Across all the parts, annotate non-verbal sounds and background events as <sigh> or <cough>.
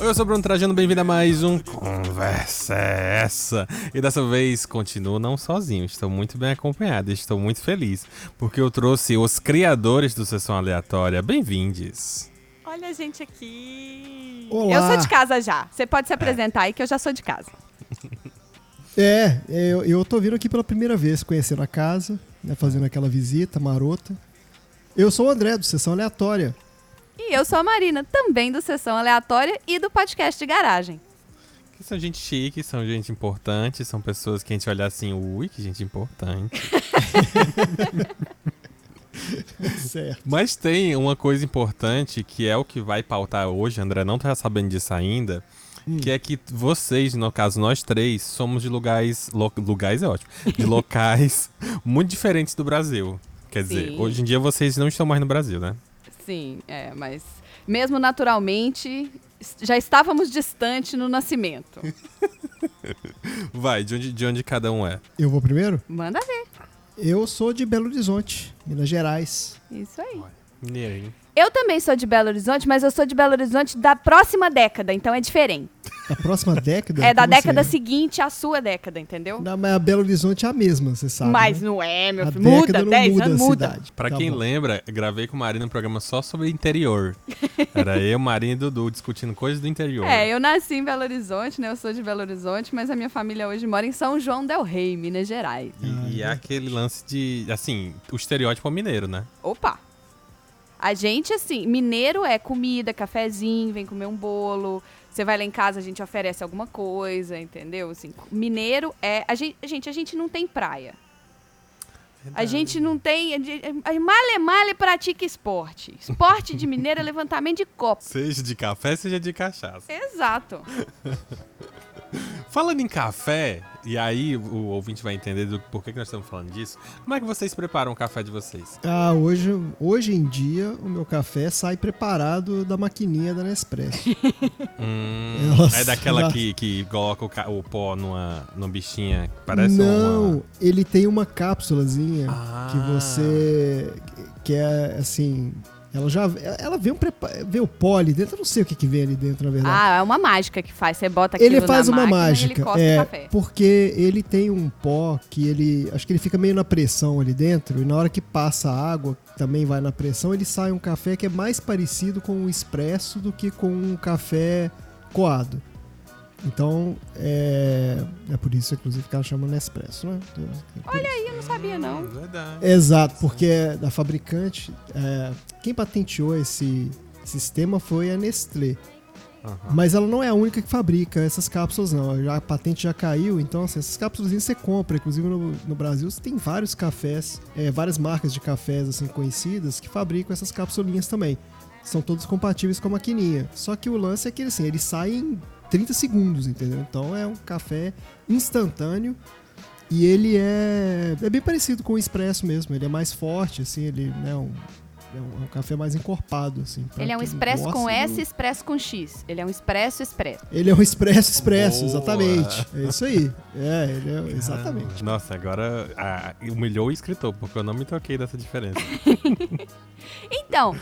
Oi, eu sou o Bruno Trajano, bem-vindo a mais um Conversa é Essa. E dessa vez continuo não sozinho, estou muito bem acompanhado, estou muito feliz, porque eu trouxe os criadores do Sessão Aleatória. Bem-vindes. Olha a gente aqui. Olá. Eu sou de casa já. Você pode se apresentar aí que eu já sou de casa. <laughs> É, eu, eu tô vindo aqui pela primeira vez, conhecendo a casa, né, fazendo aquela visita marota. Eu sou o André, do Sessão Aleatória. E eu sou a Marina, também do Sessão Aleatória e do podcast de garagem. Que são gente chique, são gente importante, são pessoas que a gente olha assim, ui, que gente importante. <laughs> Certo. Mas tem uma coisa importante que é o que vai pautar hoje, André não tá sabendo disso ainda, Hum. que é que vocês, no caso nós três, somos de lugares, lo- lugares é ótimo, de locais <laughs> muito diferentes do Brasil. Quer dizer, Sim. hoje em dia vocês não estão mais no Brasil, né? Sim, é, mas mesmo naturalmente, já estávamos distante no nascimento. <laughs> Vai, de onde, de onde cada um é? Eu vou primeiro? Manda ver. Eu sou de Belo Horizonte, Minas Gerais. Isso aí. Mineiro, hein? Eu também sou de Belo Horizonte, mas eu sou de Belo Horizonte da próxima década, então é diferente. Da próxima década? É da Como década assim? seguinte à sua década, entendeu? Não, mas a Belo Horizonte é a mesma, você sabe. Mas né? não é, meu filho. Muda, década não 10 muda anos a muda. cidade. Pra Tá quem bom. lembra, gravei com o Marina um programa só sobre interior. <laughs> Era eu, Marina e Dudu discutindo coisas do interior. É, eu nasci em Belo Horizonte, né? Eu sou de Belo Horizonte, mas a minha família hoje mora em São João del Rei, Minas Gerais. E, e é aquele lance de, assim, o estereótipo mineiro, né? Opa! A gente, assim, mineiro é comida, cafezinho, vem comer um bolo. Você vai lá em casa, a gente oferece alguma coisa, entendeu? Assim, mineiro é. A gente, gente, a gente não tem praia. A gente não tem. Male male pratica esporte. Esporte de mineiro é levantamento de copo. Seja de café, seja de cachaça. Exato. Falando em café, e aí o ouvinte vai entender do porquê que nós estamos falando disso, como é que vocês preparam o café de vocês? Ah, hoje, hoje em dia o meu café sai preparado da maquininha da Nespresso. <laughs> Hum, Nossa, é daquela que, que coloca o, o pó numa, numa bichinha, que parece Não, uma... ele tem uma cápsulazinha Ah. que você que é assim, ela já ela vem um prepa- vem o pó ali dentro, eu não sei o que que vem ali dentro na verdade. Ah, é uma mágica que faz. Você bota aquilo ele faz uma mágica, ele é, porque ele tem um pó que ele, acho que ele fica meio na pressão ali dentro e na hora que passa a água, também vai na pressão, ele sai um café que é mais parecido com o expresso do que com um café coado. Então, é, é por isso, inclusive, que ela chama Nespresso, né? Olha aí, eu não sabia, não. Hum, verdade. Exato, porque é da fabricante. é, quem patenteou esse sistema foi a Nestlé. Aham. Mas ela não é a única que fabrica essas cápsulas, não. Já, a patente já caiu, então assim, essas cápsulas você compra. Inclusive no, no Brasil você tem vários cafés, é, várias marcas de cafés assim conhecidas que fabricam essas capsulinhas também. São todos compatíveis com a maquininha. Só que o lance é que assim, ele sai em 30 segundos, entendeu? Então é um café instantâneo e ele é, é bem parecido com o expresso mesmo. Ele é mais forte, assim, ele né, um, é um, é um café mais encorpado, assim. Ele é um expresso com S do- e expresso com X. Ele é um expresso expresso. ele é um expresso expresso, Boa. exatamente. É isso aí. É, ele é exatamente. Nossa, agora ah, humilhou o escritor, porque eu não me toquei dessa diferença. <laughs> Então,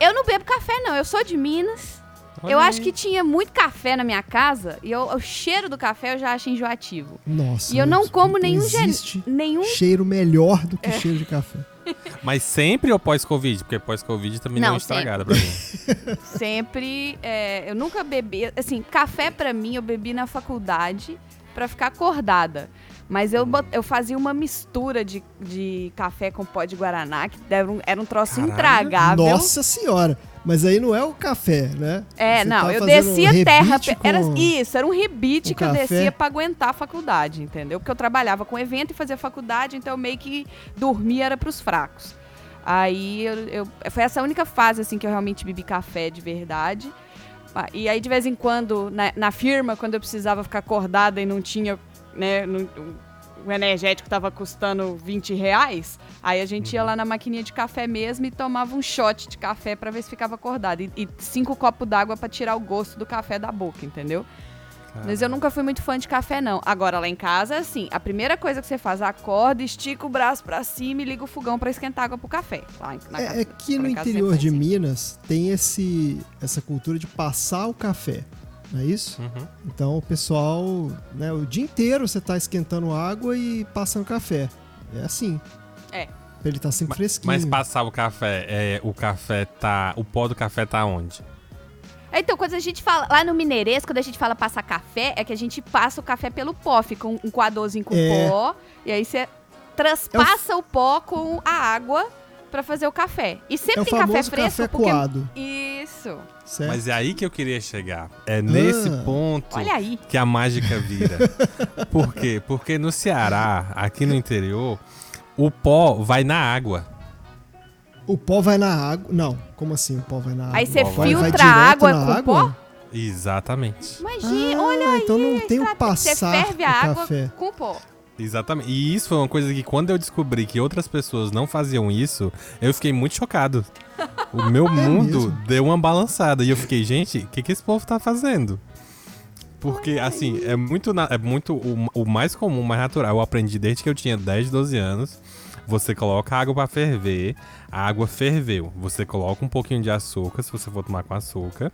eu não bebo café, não. Eu sou de Minas. Olha eu aí. acho que tinha muito café na minha casa e eu- o cheiro do café eu já acho enjoativo. Nossa. E eu não como nenhum existe nenhum. cheiro melhor do que É. cheiro de café. <laughs> Mas sempre ou pós-Covid? Porque pós-Covid também deu Não, uma estragada pra mim. <laughs> Sempre. é, eu nunca bebi. Assim, café pra mim eu bebi na faculdade pra ficar acordada. Mas eu, bot- eu fazia uma mistura de, de café com pó de Guaraná, que era um, era um troço Caralho. intragável. Nossa senhora. Mas aí não é o café, né? É, Você não, tá eu descia rebite terra. Era, isso, era um rebite que eu café. descia pra aguentar a faculdade, entendeu? Porque eu trabalhava com evento e fazia faculdade, então eu meio que dormia era pros fracos. Aí eu, eu- foi essa a única fase assim que eu realmente bebi café de verdade. Ah, E aí, de vez em quando, na, na firma, quando eu precisava ficar acordada e não tinha, né, não- o energético tava custando 20 reais, aí a gente ia lá na maquininha de café mesmo e tomava um shot de café pra ver se ficava acordado. E, e cinco copos d'água pra tirar o gosto do café da boca, entendeu? Mas eu nunca fui muito fã de café, não. Agora, lá em casa, é assim, a primeira coisa que você faz, acorda, estica o braço pra cima e liga o fogão pra esquentar água pro café. Lá na casa- É, é que no interior de assim. Minas tem esse, essa cultura de passar o café, não é isso? Uhum. Então o pessoal, né, o dia inteiro você tá esquentando água e passando café. É assim. É. Pra ele tá sempre fresquinho. Mas passar o café, é, o café tá. O pó do café tá onde? Então, quando a gente fala, lá no Mineirês, quando a gente fala passar café, é que a gente passa o café pelo pó, fica um, um coadorzinho com É. pó, e aí você traspassa o pó com a água pra fazer o café. E sempre é tem café fresco, café porque... coado, Isso. certo? Mas é aí que eu queria chegar. É nesse Ah. ponto Olha aí. que a mágica vira. <laughs> Por quê? Porque no Ceará, aqui no interior, o pó vai na água. O pó vai na água. Não, como assim o pó vai na água? Aí você Vai- vai filtra direto a água com água? pó? Exatamente. Imagina, Ah, olha aí. então não tem o passar Você ferve a o água café. com pó. Exatamente. E isso foi uma coisa que quando eu descobri que outras pessoas não faziam isso, eu fiquei muito chocado. O meu <laughs> mundo mesmo? deu uma balançada. E eu fiquei, gente, o que, que esse povo tá fazendo? Porque, assim, é muito, é muito o, o mais comum, o mais natural. Eu aprendi desde que eu tinha 10, 12 anos. Você coloca a água pra ferver, a água ferveu. Você coloca um pouquinho de açúcar, se você for tomar com açúcar.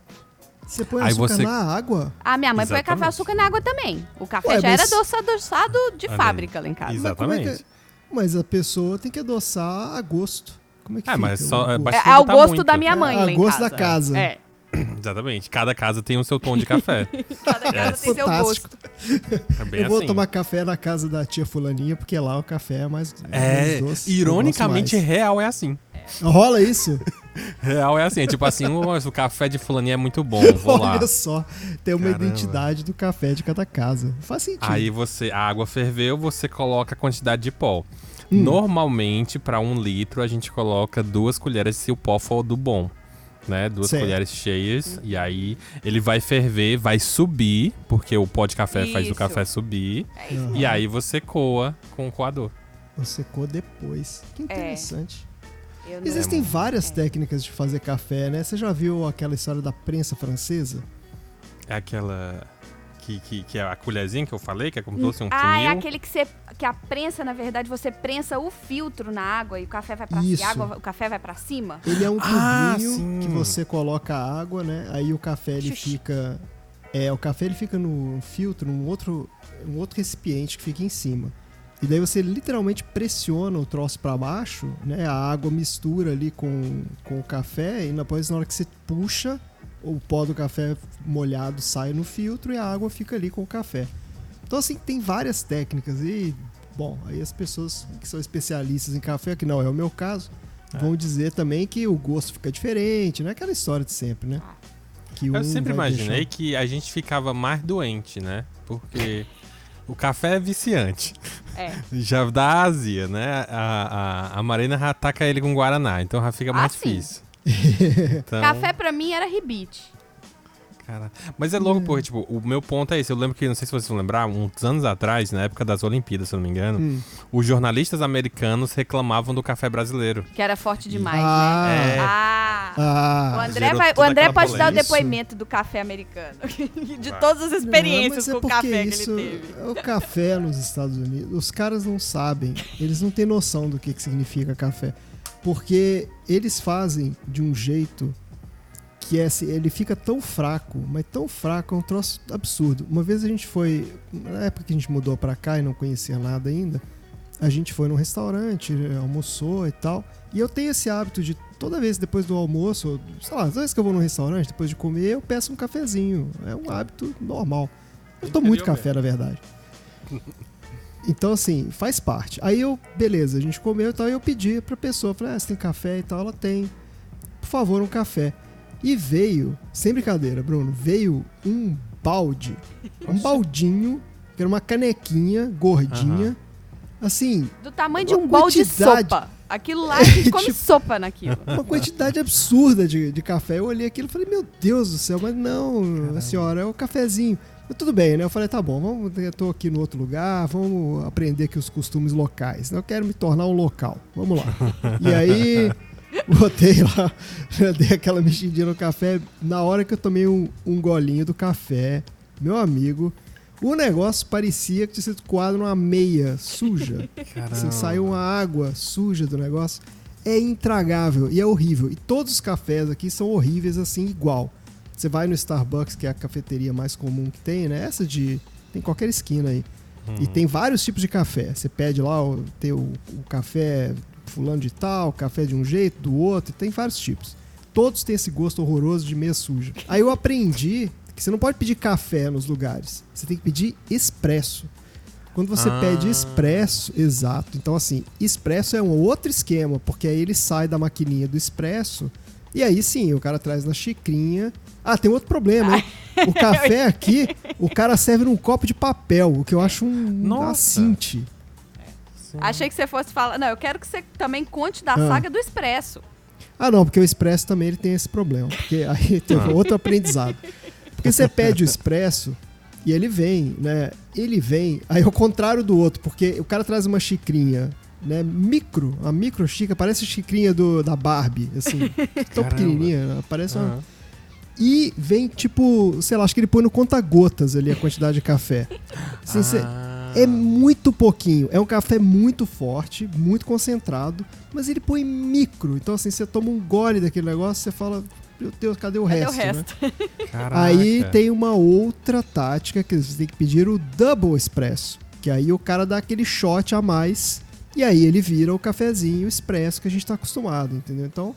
Você põe Aí açúcar você- na água? A minha mãe põe café Exatamente. açúcar na água também. O café Ué, já mas- era adoça- adoçado de aí. fábrica lá em casa. Mas é que- Exatamente. Mas a pessoa tem que adoçar a gosto. Como é que Ah, fica? mas o só- é É, é o tá gosto muito. da minha mãe É, lá a em gosto casa. da casa. É. <clears throat> Exatamente. Cada casa tem o seu tom de café. <laughs> Cada casa tem seu Fantástico. gosto. É Eu vou assim. tomar café na casa da tia fulaninha, porque lá o café é mais, É, mais doce. ironicamente, real é assim. Rola isso? <laughs> Real é assim, é tipo assim, "Nossa, o café de fulaninha é muito bom, vou lá. Olha só, tem uma Caramba. identidade do café de cada casa. Faz sentido. Aí você, a água ferveu, você coloca a quantidade de pó. Hum. Normalmente, pra um litro, a gente coloca duas colheres se o pó for do bom. Né? Duas Certo. colheres cheias. E aí ele vai ferver, vai subir, porque o pó de café faz o Isso. café subir. É isso. E aí você coa com o coador. Você secou depois. Que interessante. Eu não- Existem É, várias é. técnicas de fazer café, né? Você já viu aquela história da prensa francesa? É aquela. Que, que, que é a colherzinha que eu falei, que é como se fosse um Ah, é funil. aquele que você. Que a prensa, na verdade, você prensa o filtro na água e o café vai pra Isso. e a água, o café vai pra cima. Ele é um Ah, tubinho sim. que você coloca a água, né? Aí o café ele Xuxa. fica é, o café ele fica no filtro, num outro um outro recipiente que fica em cima. E daí você literalmente pressiona o troço pra baixo, né? A água mistura ali com, com o café e depois na hora que você puxa, o pó do café molhado sai no filtro e a água fica ali com o café. Então assim, tem várias técnicas e bom, aí as pessoas que são especialistas em café, que não é o meu caso, vão dizer também que o gosto fica diferente, não é aquela história de sempre, né? Que Eu um sempre imaginei deixar- que a gente ficava mais doente, né? Porque o café é viciante. É. <laughs> Já dá azia, né? A, a, a Marina já ataca ele com Guaraná, então já fica Ah, mais sim. difícil. <laughs> Então, Café pra mim era ribite. Cara. Mas é louco porque, tipo, o meu ponto é esse. Eu lembro que, não sei se vocês vão lembrar, uns anos atrás, na época das Olimpíadas, se eu não me engano, Hum. os jornalistas americanos reclamavam do café brasileiro. Que era forte demais, Ah, né? É. Ah. ah, O André, vai, o André pode dar o depoimento do café americano. <laughs> De Vai. todas as experiências Não, é com o porque café que isso- ele teve. O café nos Estados Unidos, os caras não sabem, eles não têm noção do que, que significa café. Porque eles fazem de um jeito que é, assim, ele fica tão fraco, mas tão fraco, é um troço absurdo. Uma vez a gente foi, na época que a gente mudou pra cá e não conhecia nada ainda, a gente foi num restaurante, almoçou e tal. E eu tenho esse hábito de toda vez depois do almoço, sei lá, toda vez que eu vou num restaurante, depois de comer, eu peço um cafezinho. É um hábito normal. Eu tomo muito café, na verdade. <laughs> Então, assim, faz parte. Aí eu, beleza, a gente comeu e tal, e eu pedi pra pessoa, falei, ah, você tem café e tal? Ela tem. Por favor, um café. E veio, sem brincadeira, Bruno, veio um balde, um baldinho, que era uma canequinha gordinha, assim, Do tamanho de um balde de sopa. Aquilo lá, <laughs> a gente come Tipo- sopa naquilo. uma quantidade absurda de, de café. Eu olhei aquilo e falei, meu Deus do céu, mas não, a senhora, é o cafezinho. Mas tudo bem, né? Eu falei, tá bom, vamos, eu tô aqui no outro lugar, vamos aprender aqui os costumes locais. Eu quero me tornar um local. Vamos lá. <laughs> E aí, botei lá, <laughs> dei aquela mexidinha no café. Na hora que eu tomei um, um golinho do café, Meu amigo, o negócio parecia que tinha sido coado numa meia suja. Assim, saiu uma água suja do negócio. É intragável e é horrível. E todos os cafés aqui são horríveis assim, igual. Você vai no Starbucks, que é a cafeteria mais comum que tem, né? Essa de. Tem qualquer esquina aí. E tem vários tipos de café. Você pede lá o, tem o, o café fulano de tal, café de um jeito, do outro, tem vários tipos. Todos têm esse gosto horroroso de meia suja. Aí eu aprendi que você não pode pedir café nos lugares. Você tem que pedir expresso. Quando você Ah. pede expresso, exato. Então, assim, expresso é um outro esquema, porque aí ele sai da maquininha do expresso e aí sim, o cara traz na xicrinha. Ah, tem outro problema, hein? O <laughs> café aqui, o cara serve num copo de papel, o que eu acho um Nossa. assinte. Achei que você fosse falar. Não, eu quero que você também conte da Ah. saga do Expresso. Ah, não, porque o expresso também ele tem esse problema. Porque <laughs> aí tem Ah. outro aprendizado. Porque você <laughs> pede o expresso e ele vem, né? Ele vem, aí ao contrário do outro, porque o cara traz uma xicrinha, né? Micro, a micro xícara, parece a xicrinha do, da Barbie, assim, <laughs> tão pequenininha, né? parece uma... E vem tipo, sei lá, acho que ele põe no conta-gotas ali a quantidade de café. Assim, cê- Ah. É muito pouquinho. É um café muito forte, muito concentrado, mas ele põe micro. Então, assim, você toma um gole daquele negócio, você fala, meu Deus, cadê o Cadê resto? o né? resto? Caraca. Aí tem uma outra tática que você tem que pedir o double expresso. Que aí o cara dá aquele shot a mais e aí ele vira o cafezinho expresso que a gente tá acostumado, entendeu? Então,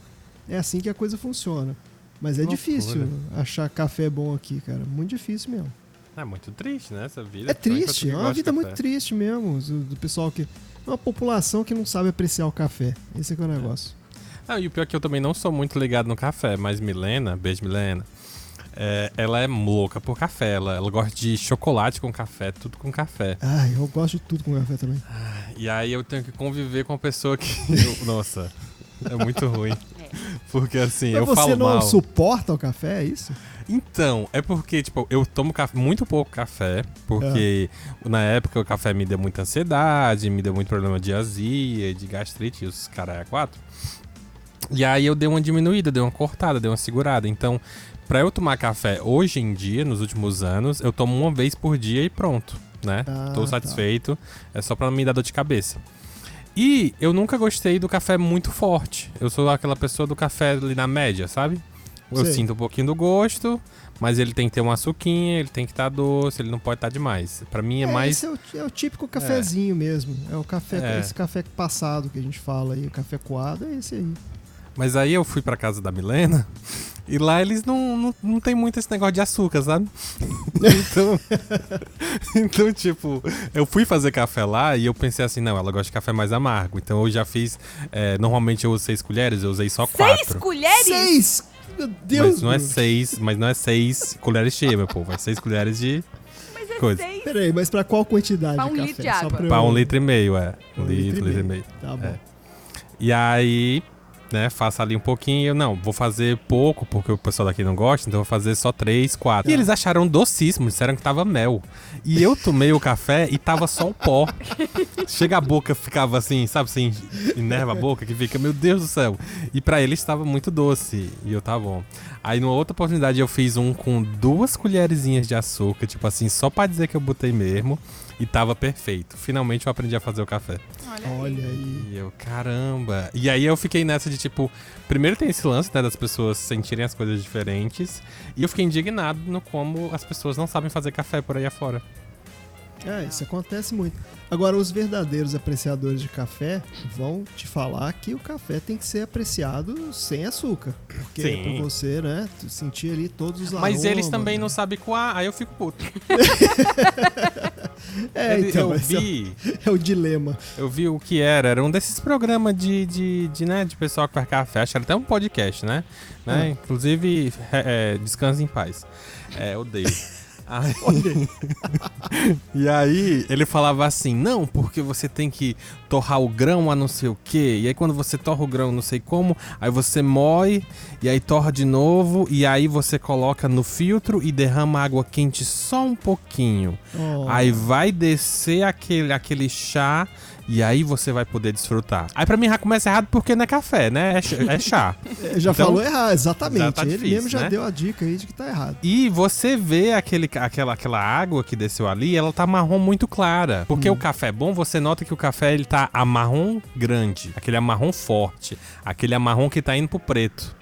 é assim que a coisa funciona. Mas é Loucura. difícil achar café bom aqui, cara. Muito difícil mesmo. É muito triste, né? Essa vida. É triste, é uma vida muito triste mesmo, do, do pessoal que. É uma população que não sabe apreciar o café. Esse é que é o negócio. Ah, e o pior é que eu também não sou muito ligado no café, mas Milena, beijo Milena, é, ela é louca por café. Ela, ela gosta de chocolate com café, tudo com café. Ai, eu gosto de tudo com café também. E aí eu tenho que conviver com uma pessoa que. <laughs> eu- nossa, é muito ruim. Porque assim, Mas eu você falo não mal. suporta o café, é isso? Então, é porque, tipo, eu tomo café, muito pouco café, porque na época o café me deu muita ansiedade, me deu muito problema de azia, de gastrite, os caras é quatro. E aí eu dei uma diminuída, dei uma cortada, dei uma segurada. Então, pra eu tomar café hoje em dia, nos últimos anos, eu tomo uma vez por dia e pronto, né? Ah, Tô tá. satisfeito, é só pra não me dar dor de cabeça. E eu nunca gostei do café muito forte. Eu sou aquela pessoa do café ali na média, sabe? Eu Sei. sinto um pouquinho do gosto, mas ele tem que ter uma açuquinha, ele tem que estar doce, ele não pode estar demais. Pra mim é, mais. Esse é o, é o típico cafezinho mesmo. É o café, É. esse café passado que a gente fala aí, o café coado, é esse aí. Mas aí eu fui pra casa da Milena <laughs> e lá eles não, não, não tem muito esse negócio de açúcar, sabe? <laughs> então, <laughs> então, tipo, eu fui fazer café lá e eu pensei assim, não, ela gosta de café mais amargo. Então eu já fiz. é, normalmente eu uso seis colheres, eu usei só Seis quatro. colheres? Seis! Meu Deus! Mas não é seis, mas não é seis colheres cheias, meu povo. É seis colheres de. Mas é Coisa. seis. Peraí, mas pra qual quantidade Pra de um café? litro de Só água. pra eu- Pra um litro e meio, é. Um Um litro, litro e meio. Tá bom. É. E aí, né, faço ali um pouquinho. Eu, não, vou fazer pouco, porque o pessoal daqui não gosta, então eu vou fazer só três, quatro. E Tá. eles acharam docíssimo, disseram que tava mel. E eu tomei o café e tava só o pó. Chega a boca, ficava assim, sabe assim, enerva a boca, que fica, meu Deus do céu. E pra eles estava muito doce. E eu, tá bom. Aí, numa outra oportunidade, eu fiz um com duas colherzinhas de açúcar, tipo assim, só pra dizer que eu botei mesmo. E tava perfeito. Finalmente eu aprendi a fazer o café. Olha aí. E eu, caramba. E aí eu fiquei nessa de tipo, primeiro tem esse lance, né, das pessoas sentirem as coisas diferentes. E eu fiquei indignado no como as pessoas não sabem fazer café por aí afora. É, isso acontece muito. Agora, os verdadeiros apreciadores de café vão te falar que o café tem que ser apreciado sem açúcar. Porque Sim. é pra você, né, sentir ali todos os Mas eles aromas, também né? não sabem coar, aí eu fico puto. <laughs> É, então, eu esse é o- vi, é o dilema. eu vi o que era, era um desses programas de, de, de, né, de pessoal que faz café, acho que era até um podcast, né? né? Hum. Inclusive, é, é, descanse em paz. É, odeio. <laughs> Aí- <laughs> E aí ele falava assim, não, porque você tem que torrar o grão a não sei o quê. E aí quando você torra o grão não sei como, aí você moe, e aí torra de novo, e aí você coloca no filtro e derrama água quente só um pouquinho. Oh. Aí vai descer aquele, aquele chá, e aí você vai poder desfrutar. Aí pra mim já começa errado porque não é café, né? É, é chá. <laughs> É, Já Então, falou errado, exatamente. já tá Ele difícil, mesmo já né? deu a dica aí de que tá errado. E você vê aquele. aquela, aquela água que desceu ali, ela tá marrom muito clara. Porque Hum. o café bom, você nota que o café ele tá amarrom grande, aquele amarrom forte, aquele amarrom que tá indo pro preto.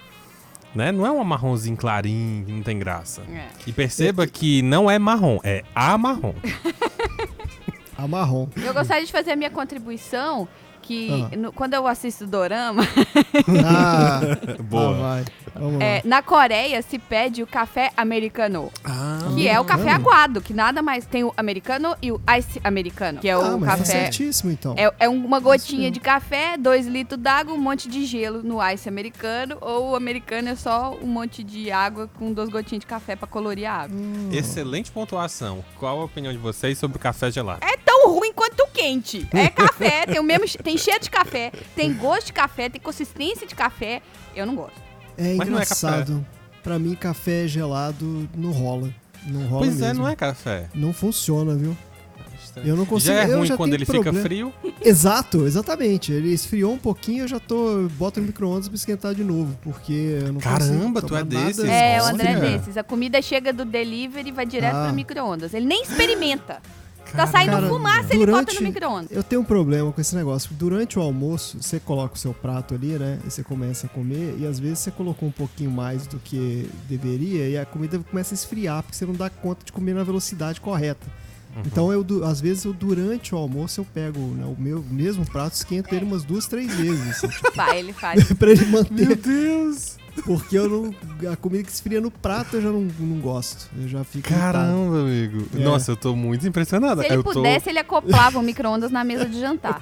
Né? Não é um amarronzinho clarinho, que não tem graça. É. E perceba que não é marrom, é amarrom. <laughs> A marrom. Eu gostaria de fazer a minha contribuição que Ah. no- quando eu assisto Dorama, Ah, Boa. ah, vai. Vamos é, lá. na Coreia se pede o café americano. Ah, Que é o café aguado, que nada mais tem o americano e o ice americano, que é ah, o mas tá café. certíssimo, então. É, é uma gotinha mesmo. de café, dois litros d'água, um monte de gelo no ice americano, ou o americano é só um monte de água com duas gotinhas de café pra colorir a água. Hum. Excelente pontuação. Qual a opinião de vocês sobre o café gelado? É tão ruim quanto o quente. É café, <laughs> tem o mesmo, tem cheiro de café, tem gosto de café, tem consistência de café. Eu não gosto. É Mas não é engraçado. pra mim, café gelado não rola. Não rola Pois é, mesmo. não é café. Não funciona, viu? Eu não consigo. Já é ruim já quando ele problema. fica frio. <laughs> Exato, exatamente. Ele esfriou um pouquinho, eu já tô. Boto no micro-ondas pra esquentar de novo. Porque eu não Caramba, tu é desses? É, o. André desses. A comida chega do delivery e vai direto Ah. pro micro-ondas. Ele nem experimenta. Tá saindo Cara, fumaça, ele bota durante- no micro-ondas. Eu tenho um problema com esse negócio. Durante o almoço, você coloca o seu prato ali, né? E você começa a comer, e às vezes você colocou um pouquinho mais do que deveria, e a comida começa a esfriar, porque você não dá conta de comer na velocidade correta. Uhum. Então, eu, às vezes, eu, durante o almoço, eu pego né, o meu mesmo prato, esquento ele umas duas, três vezes, assim, tipo, Vai, ele faz. <laughs> pra ele manter. Meu Deus! Porque eu não. A comida que esfria no prato eu já não, não gosto. Eu já fico. irritado. Caramba, amigo. É. Nossa, eu tô muito impressionado. Se ele eu tô... pudesse, ele acoplava o micro-ondas na mesa de jantar.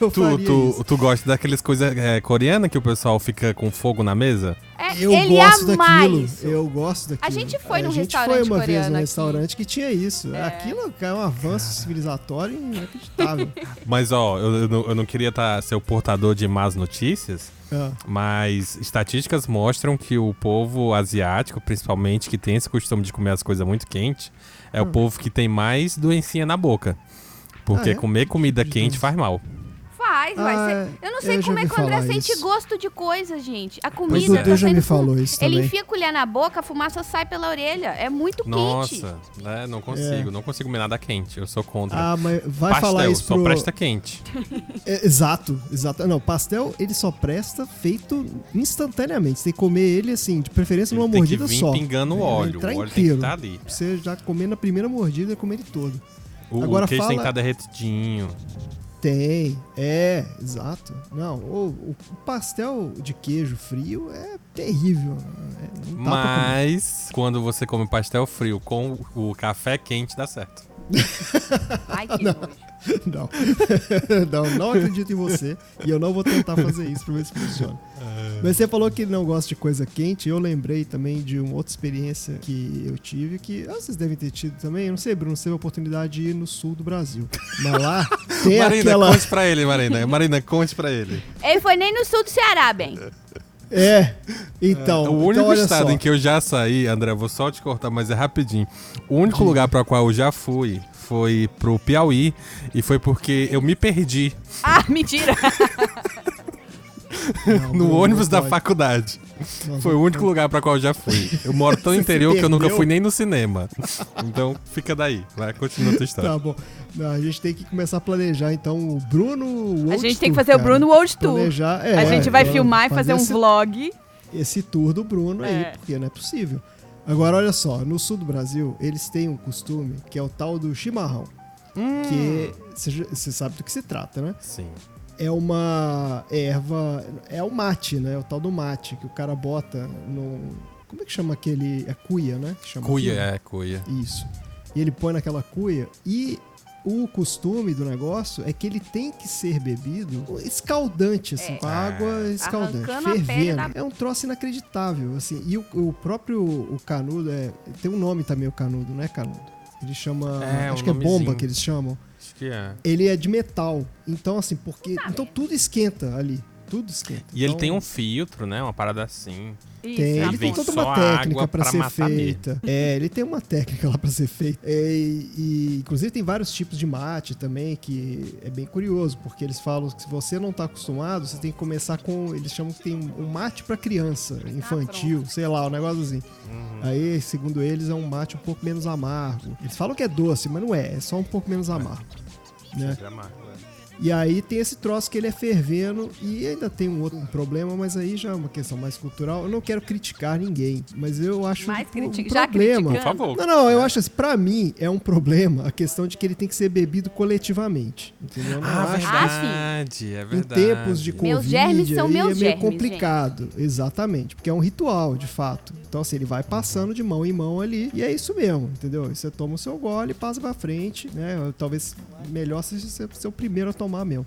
Eu Tu, faria tu, isso. tu gosta daqueles coisas é, coreanas que o pessoal fica com fogo na mesa? É, Eu ele gosto ama daquilo. isso. Eu gosto daquilo. A gente foi É, num A gente restaurante foi uma vez num aqui. restaurante que tinha isso. É. Aquilo é um avanço civilizatório inacreditável. <laughs> Mas, ó, eu, eu não, eu não queria tá, ser o portador de más notícias, Ah, mas estatísticas mostram que o povo asiático, principalmente, que tem esse costume de comer as coisas muito quentes, é o Hum. povo que tem mais doencinha na boca. Porque Ah, é? comer comida quente faz mal. Faz, vai Ah, ser. Eu não sei eu já como é que o André sente isso. gosto de coisa, gente. A o comida Pois é. tá Dudu já saindo me falou isso Ele também. enfia a colher na boca, a fumaça sai pela orelha. É muito quente. Nossa, né? Não consigo, não consigo comer nada quente. Eu sou contra. É. Ah, mas vai Pastel, falar isso só pro... presta quente. <laughs> É, exato, exato. Não, pastel, ele só presta feito instantaneamente. Você tem que comer ele, assim, de preferência numa Ele tem que mordida vir só. pingando É, óleo. entrar O óleo tem que inteiro. estar ali. Pra Você já comer na primeira mordida e comer ele todo. O, Agora o queijo tem que fala- estar derretidinho. Tem, é, exato. Não, o, o pastel de queijo frio é terrível. É, pra comer. Mas quando você come pastel frio com o café quente, dá certo. Ai, que nojo. <laughs> Não. <laughs> não, não acredito em você. E eu não vou tentar fazer isso pra ver se funciona. Mas você falou que não gosta de coisa quente. Eu lembrei também de uma outra experiência que eu tive, que ah, vocês devem ter tido também. Eu não sei, Bruno, você teve a oportunidade de ir no sul do Brasil. Mas lá <laughs> tem Marina, aquela. conte pra ele, Marina. Marina, conte pra ele. Ele foi nem no sul do Ceará, bem. É, então. o único então, olha estado só. em que eu já saí, André, vou só te cortar, mas é rapidinho. O único lugar para qual eu já fui foi pro Piauí e foi porque eu me perdi Ah, mentira. <laughs> Não, no ônibus da faculdade. Foi o único lugar para qual eu já fui. Eu moro tão <laughs> interior que eu nunca fui nem no cinema. Então fica daí. Vai, continua a tua história. Tá bom. Não, a gente tem que começar a planejar, então, o Bruno. A World gente tem que Tour, fazer o cara. Bruno World Tour. Planejar, é, a gente vai é, filmar e fazer um esse, vlog. esse tour do Bruno aí, É. porque não é possível. Agora, olha só, no sul do Brasil, eles têm um costume que é o tal do chimarrão. Hum. Que você sabe do que se trata, né? Sim. É uma erva. É o mate, né? É o tal do mate, que o cara bota no. Como é que chama aquele. É cuia, né? Chama Cuia, aquilo? é, cuia. Isso. E ele põe naquela cuia e o costume do negócio é que ele tem que ser bebido escaldante, assim, É. com a água escaldante, Arrancando fervendo. da- É um troço inacreditável, assim. E o, o próprio o canudo é tem um nome também o canudo, não é canudo? Ele chama, É, acho um que é bomba que eles chamam. Que é. Ele é de metal. Então assim, porque então tudo esquenta ali. tudo esquenta. E ele Então, tem um filtro, né? Uma parada assim. Isso, Tem, ele tem toda uma técnica pra pra ser feita. É, ele tem uma técnica lá pra ser feita. É, e, e, inclusive tem vários tipos de mate também, que é bem curioso, porque eles falam que se você não tá acostumado, você tem que começar com. Eles chamam que tem um mate pra criança, infantil, sei lá, um negócio assim. Aí, segundo eles, é um mate um pouco menos amargo. Eles falam que é doce, mas não é, é só um pouco menos amargo. Né? E aí tem esse troço que ele é fervendo e ainda tem um outro problema, mas aí já é uma questão mais cultural. Eu não quero criticar ninguém, mas eu acho Mais um, critica- já problema. Por favor. Não, não, eu acho assim, pra mim é um problema a questão de que ele tem que ser bebido coletivamente, entendeu? Eu não Ah, acho verdade, é em verdade. tempos de Covid Meus germes são meus é meio germes, complicado. Exatamente, porque é um ritual, de fato. Então, assim, ele vai passando de mão em mão ali e é isso mesmo, entendeu? Você toma o seu gole, passa pra frente, né? Talvez melhor seja ser o primeiro a tomar mesmo.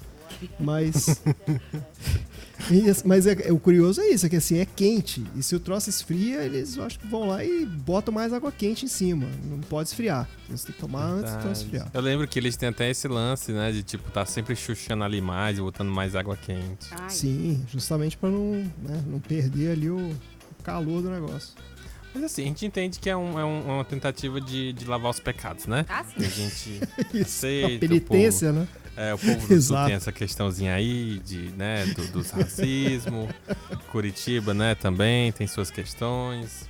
Mas. <laughs> Mas é- é- o curioso é isso, é que assim, é quente. E se o troço esfria, eles acho que vão lá e botam mais água quente em cima. Não pode esfriar. Você tem que tomar antes do troço esfriar. Eu lembro que eles têm até esse lance, né? De tipo, tá sempre chuchando ali mais, botando mais água quente. Ai, Sim, justamente pra não, né, não perder ali o o calor do negócio. Mas assim, a gente entende que é, um- é um- uma tentativa de, de lavar os pecados, né? Ah, Que a sim. gente <laughs> Isso, aceita. penitência, né? O povo, é, o povo do Sul tem essa questãozinha aí de, né, do, dos racismo. <laughs> Curitiba, né, também tem suas questões.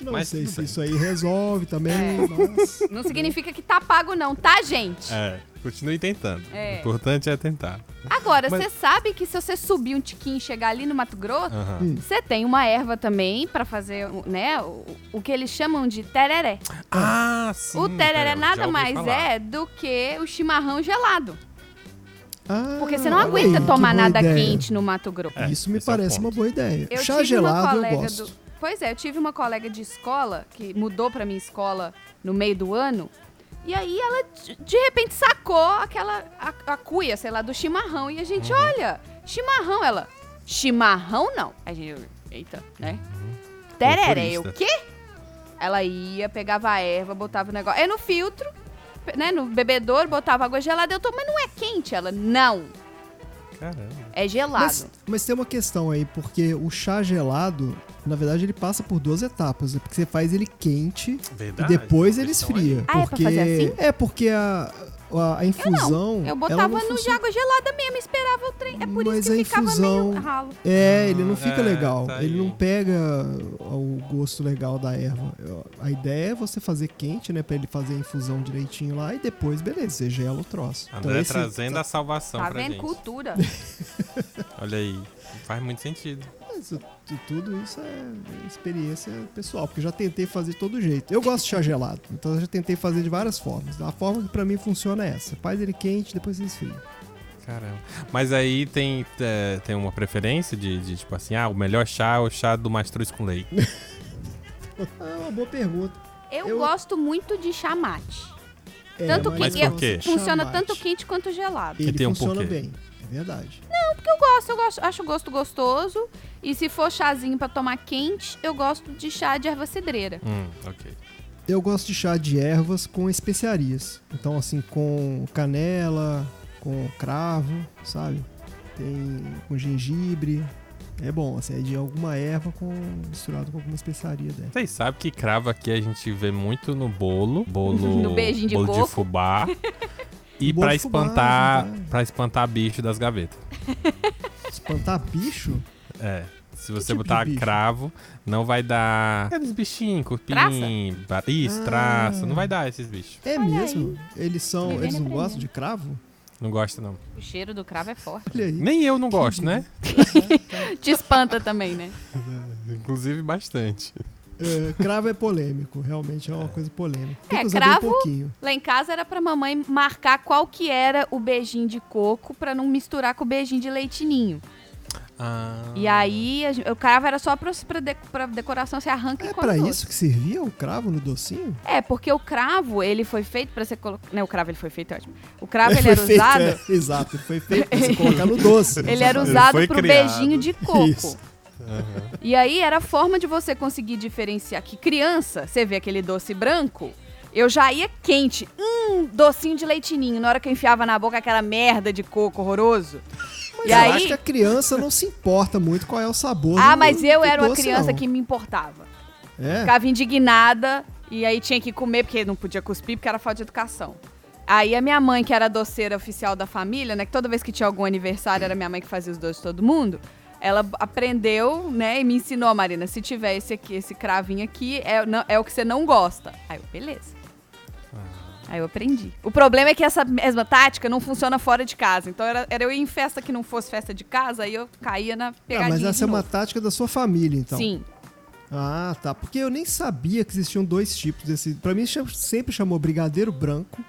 Não Mas sei se bem. isso aí resolve também, É. mas... <laughs> Não significa que tá pago, não, tá, gente? É, continue tentando. É. O importante é tentar. Agora, Mas- você sabe que se você subir um tiquinho e chegar ali no Mato Grosso. Hum. você tem uma erva também pra fazer, né, o, o que eles chamam de tereré. Ah, sim. o tereré já nada mais falar. é do que o chimarrão gelado. Ah, Porque você não olha aguenta aí, tomar nada ideia. quente no Mato Grosso. É, Isso me é parece ponto. uma boa ideia. Eu Chá tive gelado uma eu colega gosto. do. Pois é, eu tive uma colega de escola que mudou pra minha escola no meio do ano. E aí ela, de- repente, sacou aquela. a, a cuia, sei lá, do chimarrão. E a gente, Uhum. olha, chimarrão. Ela, chimarrão não. Aí a gente, eita, né? Tereré, o quê? Ela ia, pegava a erva, botava o negócio. É no filtro, né? No bebedouro, botava água gelada. Eu tô, mas não é quente? Ela, não, Caramba. é gelado. Mas, mas tem uma questão aí, porque o chá gelado, na verdade, ele passa por duas etapas. né? Porque você faz ele quente Verdade. e depois ele esfria. aí. Ah, é pra porque... fazer assim? É, porque a, a, a infusão. Eu ela botava não no de funciona- água gelada mesmo, esperava É por Mas isso que a ficava infusão- meio ralo. É, ele não Ah, fica é, legal. tá ele não pega o gosto legal da erva. A ideia é você fazer quente, né? Pra ele fazer a infusão direitinho lá e depois, beleza, você gela o troço. Então André esse- trazendo a salvação Tá pra vendo? gente. Cultura. <laughs> Olha aí. Faz muito sentido. Mas tu- tudo isso é experiência pessoal, porque eu já tentei fazer de todo jeito. Eu gosto de chá gelado, então eu já tentei fazer de várias formas. A forma que pra mim funciona é essa: faz ele quente, depois ele esfria. Caramba. Mas aí tem, é, tem uma preferência de, de, tipo assim, ah, o melhor chá é o chá do mastruz com leite. <laughs> É uma boa pergunta. Eu, Eu- gosto muito de chamate. É, Tanto Mas que por quê? funciona chamate, tanto quente quanto gelado. Ele tem um funciona porquê. bem, é verdade. Eu gosto, eu gosto, acho o gosto gostoso. E se for chazinho pra tomar quente, eu gosto de chá de erva cedreira. hum, ok. Eu gosto de chá de ervas com especiarias. Então, assim, com canela, com cravo, sabe? Tem com gengibre. É bom, assim, é de alguma erva com, misturado com alguma especiaria dela. Vocês sabem que cravo aqui a gente vê muito no bolo. Bolo, <laughs> No beijinho de bolo de fubá. <laughs> E Bolo pra de fubá, espantar, verdade. pra espantar bicho das gavetas. <laughs> Espantar bicho? É. Se você tipo botar cravo, não vai dar aqueles bichinhos, cupim, isso, Ah. traça. Não vai dar esses bichos. É Olha mesmo? Eles são. Vivendo Eles não gostam de cravo? Não gosta, não. O cheiro do cravo é forte. Olha aí. Nem eu não gosto, né? <laughs> Te espanta também, né? Inclusive bastante. É, cravo é polêmico, realmente é uma coisa polêmica. Tem É, cravo- pouquinho. Lá em casa era pra mamãe marcar qual que era o beijinho de coco pra não misturar com o beijinho de leitinho. Ah. E aí, a o cravo era só pra, pra, de- pra decoração, você arranca e É pra doce. isso que servia o cravo no docinho? É, porque o cravo, ele foi feito pra você colocar... Não, o cravo, ele foi feito, é ótimo. O cravo, ele era feito, usado... é, exato, ele foi feito pra você colocar no doce. <laughs> Ele era Ele usado foi pro criado. beijinho de coco. Isso. E aí era a forma de você conseguir diferenciar que criança, você vê aquele doce branco, eu já ia quente. Hum, docinho de leitinho. Na hora que eu enfiava na boca aquela merda de coco horroroso. E eu aí- acho que a criança não se importa muito qual é o sabor Ah, do- mas eu era uma doce, criança não. que me importava. É? Ficava indignada e aí tinha que comer porque não podia cuspir porque era falta de educação. Aí a minha mãe, que era doceira oficial da família, né? Que toda vez que tinha algum aniversário era minha mãe que fazia os doces de todo mundo. Ela aprendeu, né, e me ensinou, Marina, se tiver esse aqui, esse cravinho aqui, é, não- é o que você não gosta. Aí eu, beleza. Aí eu aprendi. O problema é que essa mesma tática não funciona fora de casa. Então era, era eu ir em festa que não fosse festa de casa, aí eu caía na Ah, pegadinha mas essa de é uma tática da sua família, então. Sim. Ah, tá. Porque eu nem sabia que existiam dois tipos desse. Pra mim sempre chamou brigadeiro branco.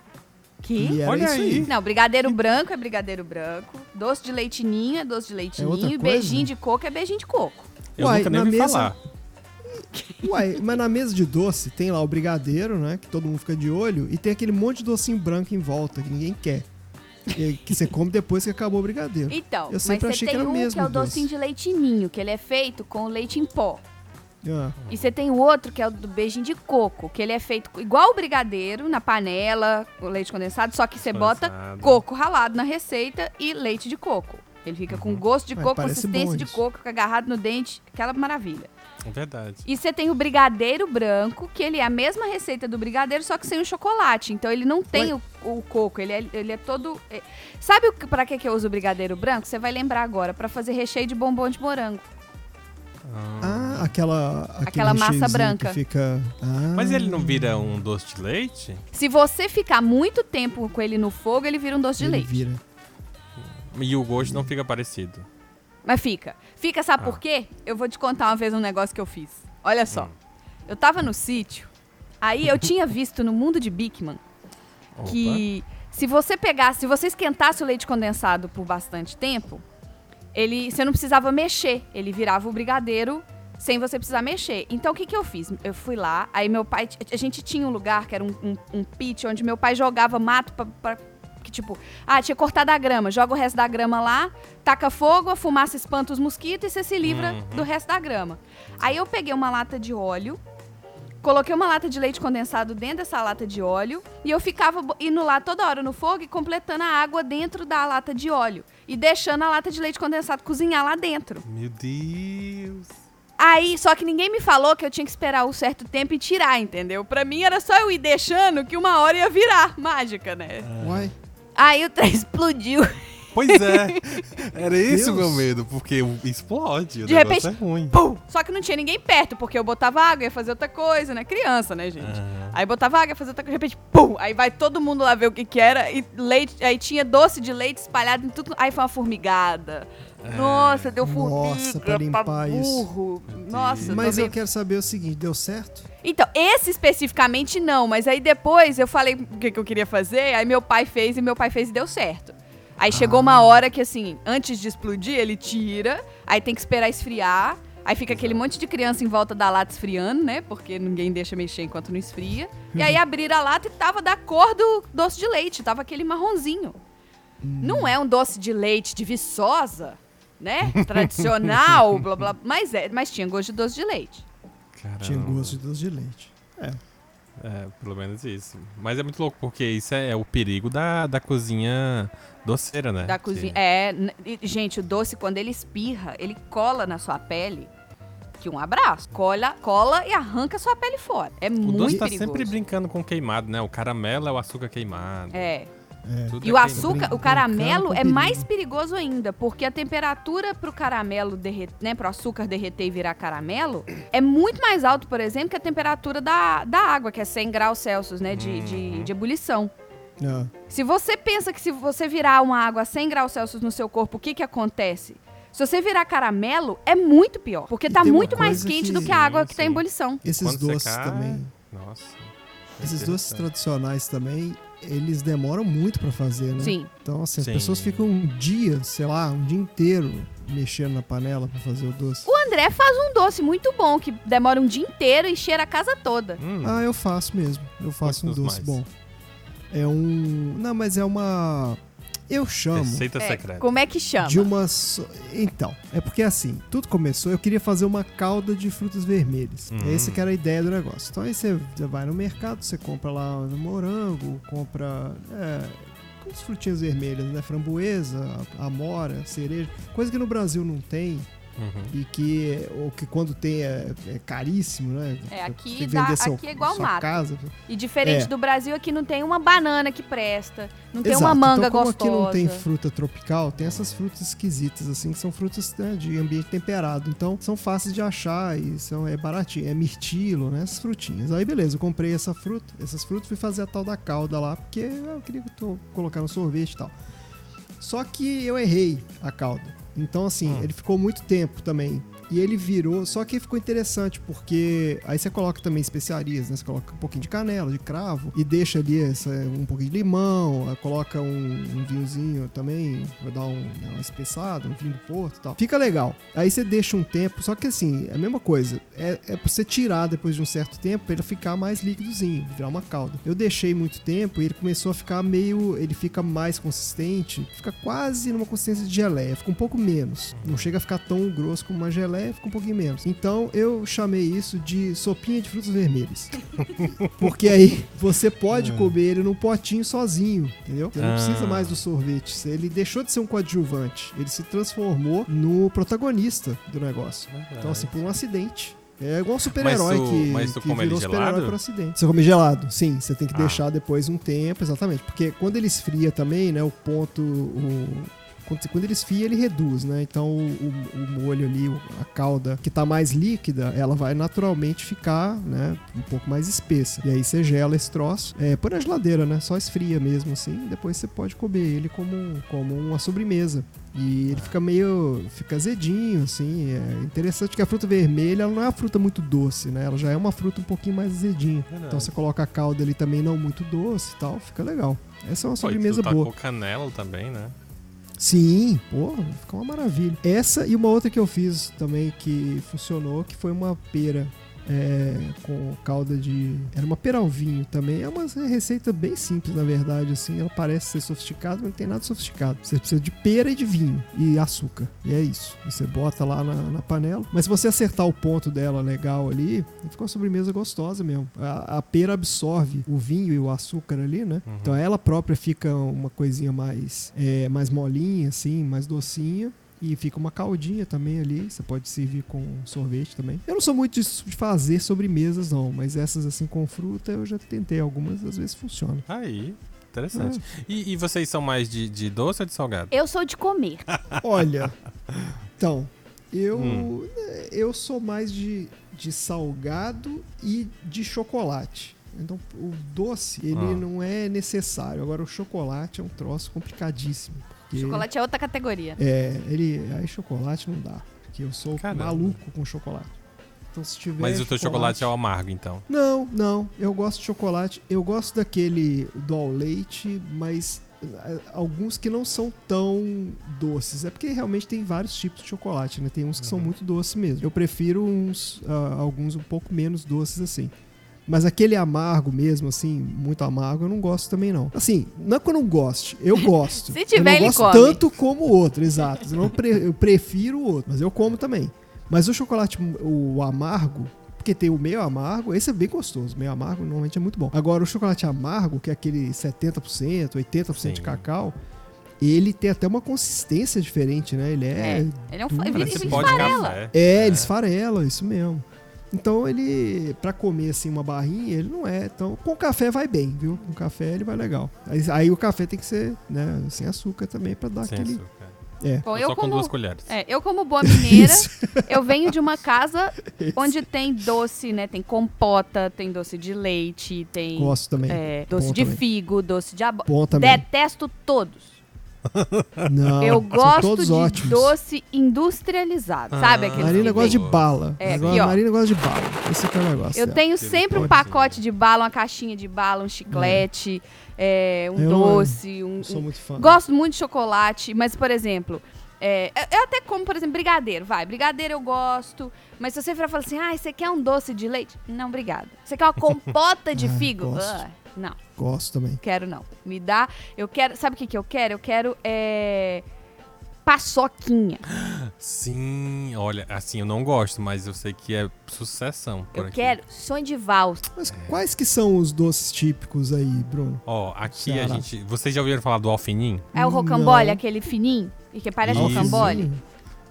Que? E era Olha isso aí. aí. Não, brigadeiro branco é brigadeiro branco. Doce de leitinho é doce de leitinho. e coisa? beijinho de coco é beijinho de coco. Eu Uai, nunca nem ouvi mesa- falar. <laughs> Uai, mas na mesa de doce tem lá o brigadeiro, né? Que todo mundo fica de olho. E tem aquele monte de docinho branco em volta que ninguém quer. Que você come depois que acabou o brigadeiro. Então, Eu mas sempre você achei que tem era o um mesmo que é o doce. docinho de leitinho, que ele é feito com leite em pó. Ah, E você tem o outro, que é o do beijinho de coco, que ele é feito igual o brigadeiro, na panela, o leite condensado, só que você bota Condensado. coco ralado na receita e leite de coco. Ele fica com gosto de Ué, coco, parece consistência bom de isso. coco, fica agarrado no dente, aquela maravilha. É verdade. E você tem o brigadeiro branco, que ele é a mesma receita do brigadeiro, só que sem o chocolate. Então ele não tem o, o coco, ele é, ele é todo. é- Sabe o que- pra que, eu uso o brigadeiro branco? Você vai lembrar agora, pra fazer recheio de bombom de morango. Ah, aquela. aquele Aquela massa branca. Fica. Ah, Mas ele não vira um doce de leite? Se você ficar muito tempo com ele no fogo, ele vira um doce de ele leite. Vira. E o gosto não fica parecido. Mas fica. Fica, sabe Ah. por quê? Eu vou te contar uma vez um negócio que eu fiz. Olha só. Eu tava no sítio, aí eu tinha visto no mundo de Bickman Opa. que se você pegasse, se você esquentasse o leite condensado por bastante tempo, ele, você não precisava mexer, ele virava o brigadeiro sem você precisar mexer. Então o que, que eu fiz? Eu fui lá, aí meu pai, a gente tinha um lugar que era um, um, um pit onde meu pai jogava mato pra, pra- que tipo, ah, tinha cortado a grama, joga o resto da grama lá, taca fogo, a fumaça espanta os mosquitos e você se livra Uhum. do resto da grama. Aí eu peguei uma lata de óleo, Coloquei uma lata de leite condensado dentro dessa lata de óleo e eu ficava indo lá toda hora no fogo e completando a água dentro da lata de óleo e deixando a lata de leite condensado cozinhar lá dentro. Meu Deus. Aí, só que ninguém me falou que eu tinha que esperar um certo tempo e tirar, entendeu? Pra mim era só eu ir deixando que uma hora ia virar mágica, né? Uai. Aí o trem <laughs> explodiu. Pois é. Era esse o Deus. meu medo, porque explode. O De repente, é ruim. Pum! Só que não tinha ninguém perto, porque eu botava água, ia fazer outra coisa, né? Criança, né, gente? Aí botava água, ia fazer outra coisa, de repente, pum! Aí vai todo mundo lá ver o que que era, e leite, aí tinha doce de leite espalhado em tudo. Aí foi uma formigada. Nossa, deu formiga Nossa, pra limpar isso. burro. Nossa, Mas eu quero saber o seguinte: deu certo? Então, esse especificamente não, mas aí depois eu falei o que, que eu queria fazer, aí meu pai fez e meu pai fez e deu certo. Aí chegou Ah. uma hora que, assim, antes de explodir, ele tira, aí tem que esperar esfriar, aí fica aquele monte de criança em volta da lata esfriando, né? Porque ninguém deixa mexer enquanto não esfria. E aí <laughs> abriram a lata e tava da cor do doce de leite, tava aquele marronzinho. Não é um doce de leite de viçosa, né? Tradicional, blá blá, mas é, mas tinha gosto de doce de leite. Caramba. Tinha gosto de doce de leite. É. É, pelo menos isso. Mas é muito louco, porque isso é, é o perigo da, da cozinha doceira, né? Da Que- cozinha. É, n- e, gente, o doce, quando ele espirra, ele cola na sua pele. Que um abraço. Cola, cola e arranca a sua pele fora. É O muito doce tá perigoso. sempre brincando com queimado, né? O caramelo é o açúcar queimado. É. É. E é o açúcar, o caramelo é mais perigoso ainda, porque a temperatura pro caramelo derreter, né, pro açúcar derreter e virar caramelo, é muito mais alto, por exemplo, que a temperatura da, da água, que é 100 graus Celsius, né, de, de, Uhum. de ebulição. Ah. Se você pensa que se você virar uma água a 100 graus Celsius no seu corpo, o que que acontece? Se você virar caramelo, é muito pior. Porque E tá muito mais quente que- do que a água Sim, que tá em sim. ebulição. Esses Quando doces secar, também. Nossa. Esses doces tradicionais também, eles demoram muito pra fazer, né? Sim. Então, assim, as Sim. pessoas ficam um dia, sei lá, um dia inteiro mexendo na panela pra fazer o doce. O André faz um doce muito bom, que demora um dia inteiro e cheira a casa toda. Hum, Ah, eu faço mesmo. Eu faço um doce mais. bom. É um. Não, mas é uma. Eu chamo receita É, secreta. como é que chama? de uma. so- Então, é porque assim, tudo começou, eu queria fazer uma calda de frutas vermelhas. Hum. Essa que era a ideia do negócio. Então aí você vai no mercado, você compra lá no morango, compra. É, as frutinhas vermelhas, né? Framboesa, amora, cereja. Coisa que no Brasil não tem Uhum. e que, ou que quando tem é, é caríssimo, né? É, aqui dá- seu- aqui é igual mato. casa. E diferente É. do Brasil, aqui não tem uma banana que presta, não tem Exato. uma manga então, como gostosa. aqui não tem fruta tropical, tem essas frutas esquisitas, assim, que são frutas né, de ambiente temperado. Então, são fáceis de achar e são, é baratinho. É mirtilo, né? Essas frutinhas. Aí, beleza, eu comprei essa fruta, essas frutas, fui fazer a tal da calda lá, porque eu queria colocar no sorvete e tal. Só que eu errei a calda. Então, assim, Hum. ele ficou muito tempo também. E ele virou. Só que ficou interessante, porque aí você coloca também especiarias, né? Você coloca um pouquinho de canela, de cravo, e deixa ali essa- um pouquinho de limão, aí coloca um, um vinhozinho também, pra dar um, né, uma espessada, um vinho do Porto e tal. Fica legal. Aí você deixa um tempo, só que assim, é a mesma coisa. É, é pra você tirar depois de um certo tempo pra ele ficar mais líquidozinho, virar uma calda. Eu deixei muito tempo e ele começou a ficar meio. Ele fica mais consistente, fica quase numa consistência de geleia, fica um pouco menos. Não chega a ficar tão grosso como uma geleia, fica um pouquinho menos. Então eu chamei isso de sopinha de frutas vermelhas. <laughs> Porque aí você pode comer ele num potinho sozinho, entendeu? Você não Ah. precisa mais do sorvete. Ele deixou de ser um coadjuvante, ele se transformou no protagonista do negócio. Então, assim, por um acidente. É igual um super-herói que, mas tu que virou super-herói por acidente. Você come gelado, sim. Você tem que Ah. deixar depois um tempo, exatamente. Porque quando ele esfria também, né, o ponto... O, quando, quando ele esfria, ele reduz, né? Então o, o- o molho ali, a calda que tá mais líquida, ela vai naturalmente ficar, né, um pouco mais espessa. E aí você gela esse troço, é, põe na geladeira, né? Só esfria mesmo assim, e depois você pode comer ele como, como uma sobremesa. E ele fica meio. fica azedinho, assim. É interessante que a fruta vermelha ela não é uma fruta muito doce, né? Ela já é uma fruta um pouquinho mais azedinha. Verdade. Então você coloca a calda ali também não muito doce e tal, fica legal. Essa é uma Pô, e sobremesa tu boa. tacou canela também, né? Sim, pô, ficou uma maravilha. Essa e uma outra que eu fiz também que funcionou, que foi uma pera é, com calda de. Era uma pera ao vinho também. É uma receita bem simples, na verdade, assim. Ela parece ser sofisticada, mas não tem nada sofisticado. Você precisa de pera e de vinho e açúcar. E é isso. Você bota lá na, na panela. Mas se você acertar o ponto dela legal ali, fica uma sobremesa gostosa mesmo. A, a pera absorve o vinho e o açúcar ali, né? Uhum. Então ela própria fica uma coisinha mais, é, mais molinha, assim, mais docinha. E fica uma caldinha também ali. Você pode servir com sorvete também. Eu não sou muito de fazer sobremesas, não. Mas essas assim com fruta eu já tentei algumas, às vezes funciona. Aí, interessante. É. E, e vocês são mais de, de doce ou de salgado? Eu sou de comer. <laughs> Olha, então, eu, Hum. eu sou mais de, de salgado e de chocolate. Então, o doce, ele Ah. não é necessário. Agora, o chocolate é um troço complicadíssimo. Porque- Chocolate é outra categoria. É, ele. Aí chocolate não dá. Porque eu sou Caramba. maluco com chocolate. Então se tiver. Mas o teu chocolate é o amargo, então. Não, não. Eu gosto de chocolate. Eu gosto daquele do ao leite, mas eh, alguns que não são tão doces. É porque realmente tem vários tipos de chocolate, né? Tem uns que são Uhum. muito doces mesmo. Eu prefiro uns ah, alguns um pouco menos doces assim. Mas aquele amargo mesmo, assim, muito amargo, eu não gosto também, não. Assim, não é que eu não goste, eu <laughs> gosto. Se eu tiver, não ele gosto come. tanto como o outro, exato. Eu, não pre- eu prefiro o outro, mas eu como também. Mas o chocolate, o amargo, porque tem o meio amargo, esse é bem gostoso. O meio amargo normalmente é muito bom. Agora, o chocolate amargo, que é aquele 70%, 80% de Sim. cacau, ele tem até uma consistência diferente, né? Ele é. É. Ele é um ele, ele de esfarela. café. É, eles farela, isso mesmo. Então ele, pra comer assim uma barrinha, ele não é tão. Com café vai bem, viu? Com café ele vai legal. Aí, aí o café tem que ser, né, sem açúcar também pra dar Sem aquele. açúcar. É. Bom, Só eu com como, duas colheres. é, eu como boa mineira, <laughs> eu venho de uma casa <laughs> onde tem doce, né? Tem compota, tem doce de leite, tem Gosto também. é, doce Bom de também. figo, doce de abóbora. Detesto todos. Não, eu gosto de ótimos. doce industrializado, Ah. sabe? Aquele Marina gosta de bala. É, Agora, aqui, ó. Marina gosta de bala. Esse aqui é o negócio. Eu dela. tenho Aquele sempre um potinho. pacote de bala, uma caixinha de bala, um chiclete, é, um Eu, doce, um, Eu sou muito fã. Gosto muito de chocolate, mas, por exemplo, é, eu- eu até como, por exemplo, brigadeiro, vai. Brigadeiro eu gosto, mas se você falar assim, ah, você quer um doce de leite? Não, obrigada. Você quer uma compota de <laughs> Ah, figo? gosto. Ah, não, Gosto também. quero não. Me dá, eu quero, sabe o que, que eu quero? Eu quero, é, paçoquinha. Sim, olha, assim, eu não gosto, mas eu sei que é sucessão por Eu aqui. quero sonho de valsa. Mas quais que são os doces típicos aí, Bruno? Ó, aqui a gente... Vocês já ouviram falar do alfinim? É o rocambole, Não. aquele fininho, e que parece Isso. rocambole.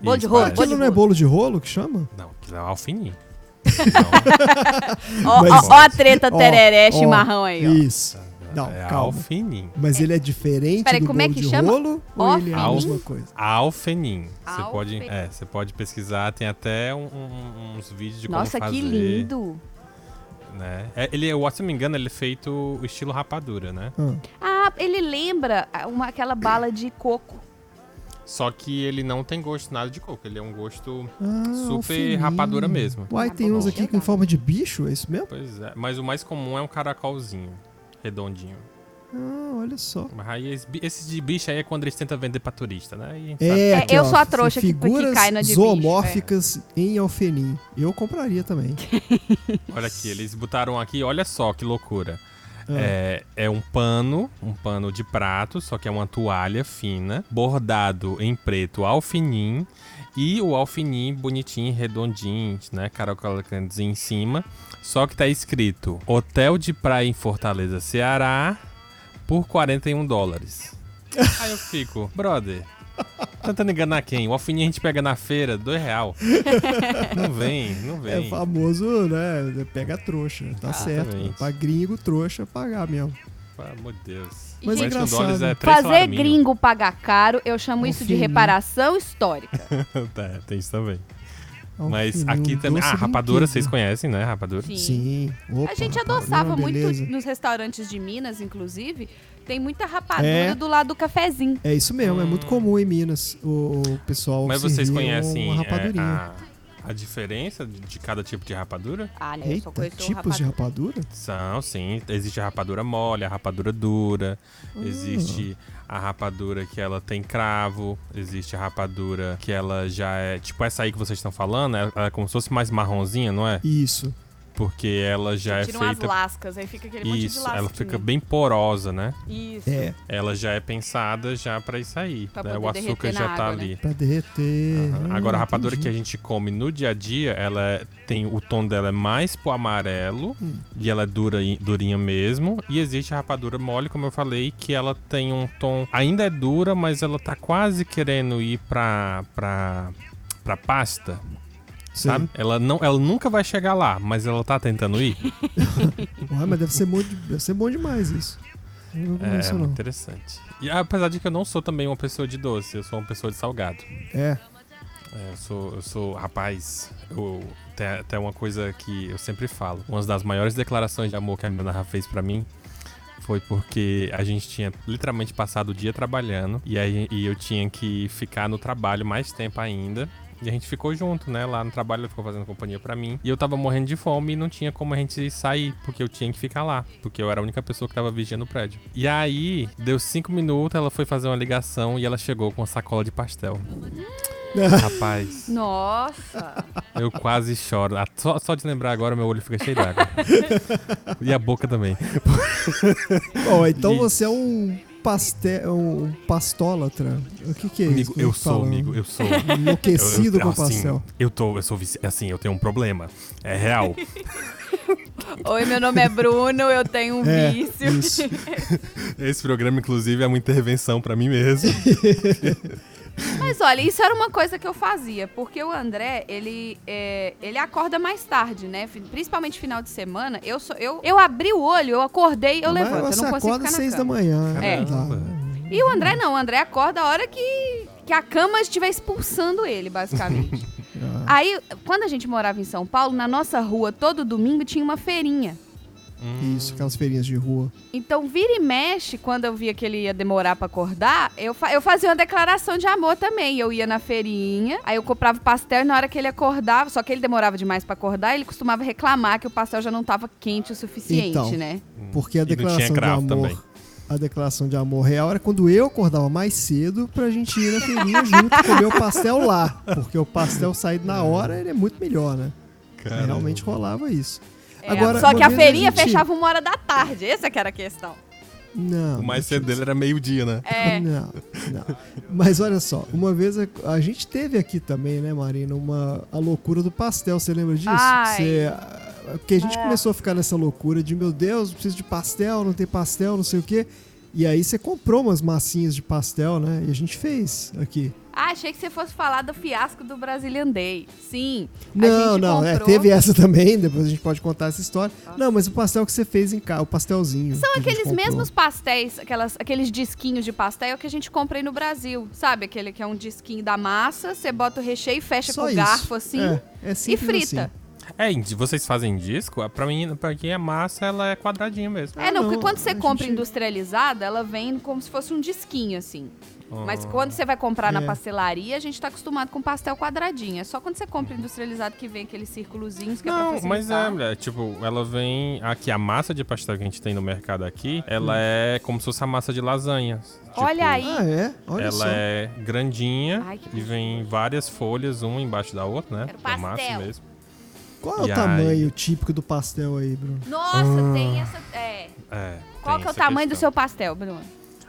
Bolo de Isso, rolo, de Aquilo não é rolo. bolo de rolo que chama? Não, aquilo é o alfinim. Ó, Mas- ó, ó a treta tereré ó, chimarrão aí, ó. Isso. Não, é calma. alfinim. Mas ele é diferente Peraí, do como é bolo que de chama? rolo ou ele é a mesma coisa? Alfenim. Você pode, Alfenim. é, você pode pesquisar, tem até um- um- uns vídeos de Nossa, como fazer. que lindo. Né? É, ele, eu, se não me engano, ele é feito estilo rapadura, né? Ah, Ah, ele lembra uma, aquela bala de coco. Só que ele não tem gosto nada de coco, ele é um gosto ah, super rapadura mesmo. Uai, Ah, tem uns aqui com forma de bicho, é isso mesmo? Pois é, mas o mais comum é um caracolzinho, redondinho. Ah, olha só. Mas esses de bicho aí é quando eles tentam vender pra turista, né? E É, É, aqui, eu ó, sou a trouxa que- que figuras cai na de bicho, zoomórficas em alfenim. Eu compraria também. <laughs> Olha aqui, eles botaram aqui, olha só que loucura. Ah. É, é um pano, um pano de prato, só que é uma toalha fina, bordado em preto alfinim e o alfinim bonitinho, redondinho, né, caracolzinho em cima. Só que tá escrito Hotel de Praia em Fortaleza, Ceará, por 41 dólares. <laughs> Aí eu fico, brother, tentando enganar quem? O alfinim a gente pega na feira, dois real. <laughs> Não vem, não É vem. famoso, né? Pega a trouxa. Tá certo. Exatamente. Pra gringo, trouxa, pagar mesmo. Pelo amor de Deus. Mas é 41 engraçado. é três Fazer gringo pagar caro, eu chamo isso de Alfininho. reparação histórica. <laughs> tá, tem isso também. Mas Alfininho, aqui também. Ah, rapadura, vocês conhecem, né? Rapadura? Sim. Sim. Opa, A gente rapadura, adoçava muito beleza. nos restaurantes de Minas, inclusive. Tem muita rapadura É. do lado do cafezinho. É isso mesmo, é Hum. muito comum em Minas o, o pessoal Mas vocês conhecem uma é, a, a diferença de, de cada tipo de rapadura? Ah, né? Eu só Eita, tipos de rapadura. rapadura? São, sim. Existe a rapadura mole, a rapadura dura. Hum. Existe a rapadura que ela tem cravo. Existe a rapadura que ela já é. Tipo essa aí que vocês estão falando, ela é como se fosse mais marronzinha, não é? Isso. Porque ela já é Tiram as feita. lascas, aí fica aquele monte de Isso, lasca. ela fica bem porosa, né? Isso. É, ela já é pensada já pra isso aí. Pra né? poder O açúcar já na tá água, né? ali. pra derreter. Ah, Agora, a rapadura que a entendi. gente come no dia a dia, ela é- tem o tom dela é mais pro amarelo Hum. e ela é dura, durinha mesmo. E existe a rapadura mole, como eu falei, que ela tem um tom ainda é dura, mas ela tá quase querendo ir pra pra, pra pasta, Sim. sabe? Ela não, ela nunca vai chegar lá, mas ela tá tentando ir. <laughs> Ué, mas deve ser, bom, de- deve ser bom demais isso. Eu não é, conheço, muito não. interessante. E apesar de que eu não sou também uma pessoa de doce, eu sou uma pessoa de salgado. É. É, eu sou, eu sou rapaz. Eu, tem até uma coisa que eu sempre falo. Uma das maiores declarações de amor que a minha Rafa fez pra mim foi porque a gente tinha literalmente passado o dia trabalhando e, aí, e eu tinha que ficar no trabalho mais tempo ainda. E a gente ficou junto, né? Lá no trabalho, ela ficou fazendo companhia pra mim. E eu tava morrendo de fome e não tinha como a gente sair, porque eu tinha que ficar lá. Porque eu era a única pessoa que tava vigiando o prédio. E aí, deu cinco minutos, ela foi fazer uma ligação e ela chegou com uma sacola de pastel. <laughs> Rapaz, Nossa. eu quase choro. Ah, Só, só de lembrar agora, meu olho fica cheio d'água. <laughs> e a boca também. Ó, então E- você é um pastel, um pastólatra. O que que é Amigo, isso? Eu sou, fala? amigo, eu sou. <laughs> Enlouquecido eu, com assim, pastel. Eu tô, eu sou vici- assim, eu tenho um problema. É real. <laughs> Oi, meu nome é Bruno, eu tenho um É, vício. isso. <laughs> Esse programa, inclusive, é uma intervenção pra mim mesmo. Mas olha, isso era uma coisa que eu fazia, porque o André, ele, é, ele acorda mais tarde, né? Principalmente final de semana. Eu, sou, eu, eu abri o olho, eu acordei, eu Mas levanto. Eu você não consigo acorda ficar às na seis da cama. manhã. É. Tá. E o André não, o André acorda a hora que, que a cama estiver expulsando ele, basicamente. <laughs> Ah, Aí, quando a gente morava em São Paulo, na nossa rua, todo domingo tinha uma feirinha. Hum, Isso, aquelas feirinhas de rua. Então, vira e mexe, quando eu via que ele ia demorar pra acordar, eu, fa- eu fazia uma declaração de amor também. Eu ia na feirinha, aí eu comprava pastel e na hora que ele acordava, só que ele demorava demais pra acordar, ele costumava reclamar que o pastel já não tava quente o suficiente, Então. né? Porque a E declaração de amor. também. A declaração de amor real era quando eu acordava mais cedo pra gente ir na feirinha junto comer o pastel lá. Porque o pastel saído na hora ele é muito melhor, né? Caramba. Realmente rolava isso. É, Agora, só que a feirinha gente- fechava uma hora da tarde, essa que era a questão. Não. O mais cedo dele era meio-dia, né? É. Não, não. Mas olha só, uma vez a, a gente teve aqui também, né, Marina, uma, a loucura do pastel, você lembra disso? Ai. Você, porque a gente É. começou a ficar nessa loucura de, meu Deus, preciso de pastel, não tem pastel, não sei o quê. E aí você comprou umas massinhas de pastel, né? E a gente fez aqui. Ah, achei que você fosse falar do fiasco do Brazilian Day. Sim. a Não, não, é, comprou- teve essa também, depois a gente pode contar essa história. Não, mas o pastel que você fez em casa, o pastelzinho. São aqueles mesmos pastéis, aquelas, aqueles disquinhos de pastel que a gente compra aí no Brasil. Sabe? Aquele que é um disquinho da massa, você bota o recheio e fecha Só com o garfo assim É, é e frita. assim. É, vocês fazem disco? Ah, Pra mim, pra quem é massa, ela é quadradinha mesmo. É, não, porque não, quando você a compra gente- industrializada, ela vem como se fosse um disquinho, assim. Mas quando você vai comprar na É. pastelaria, a gente tá acostumado com pastel quadradinho. É só quando você compra industrializado que vem aqueles círculozinhos que é pra Não, mas é, mulher, tipo, ela vem. Aqui, a massa de pastel que a gente tem no mercado aqui, ela é como se fosse a massa de lasanha. Tipo, Olha aí. Ah, é? Olha ela só. é grandinha Ai, que e vem várias folhas, uma embaixo da outra, né? Quero É massa pastel. mesmo. Qual é o tamanho aí? típico do pastel aí, Bruno? Nossa, tem essa. É. É. Qual que é o tamanho do questão. seu pastel, Bruno?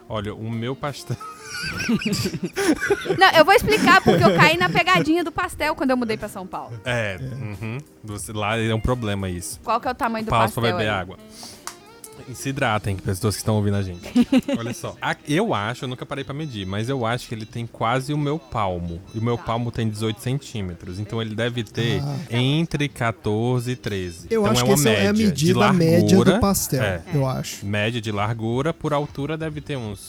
Olha, o meu pastel. <laughs> Não, eu vou explicar porque eu caí na pegadinha do pastel quando eu mudei pra São Paulo. É, uhum. Você- lá é um problema isso. Qual que é o tamanho do Pausa pra pastel beber aí? água. Se hidratem, pessoas que estão ouvindo a gente. <laughs> Olha só. A- eu acho, eu nunca parei pra medir, mas eu acho que ele tem quase o meu palmo. E o meu palmo tem 18 centímetros. Então ele deve ter Ah. entre 14 e 13. Eu então acho é que uma essa média é a de medida largura, média do pastel, É. eu acho. Média de largura por altura deve ter uns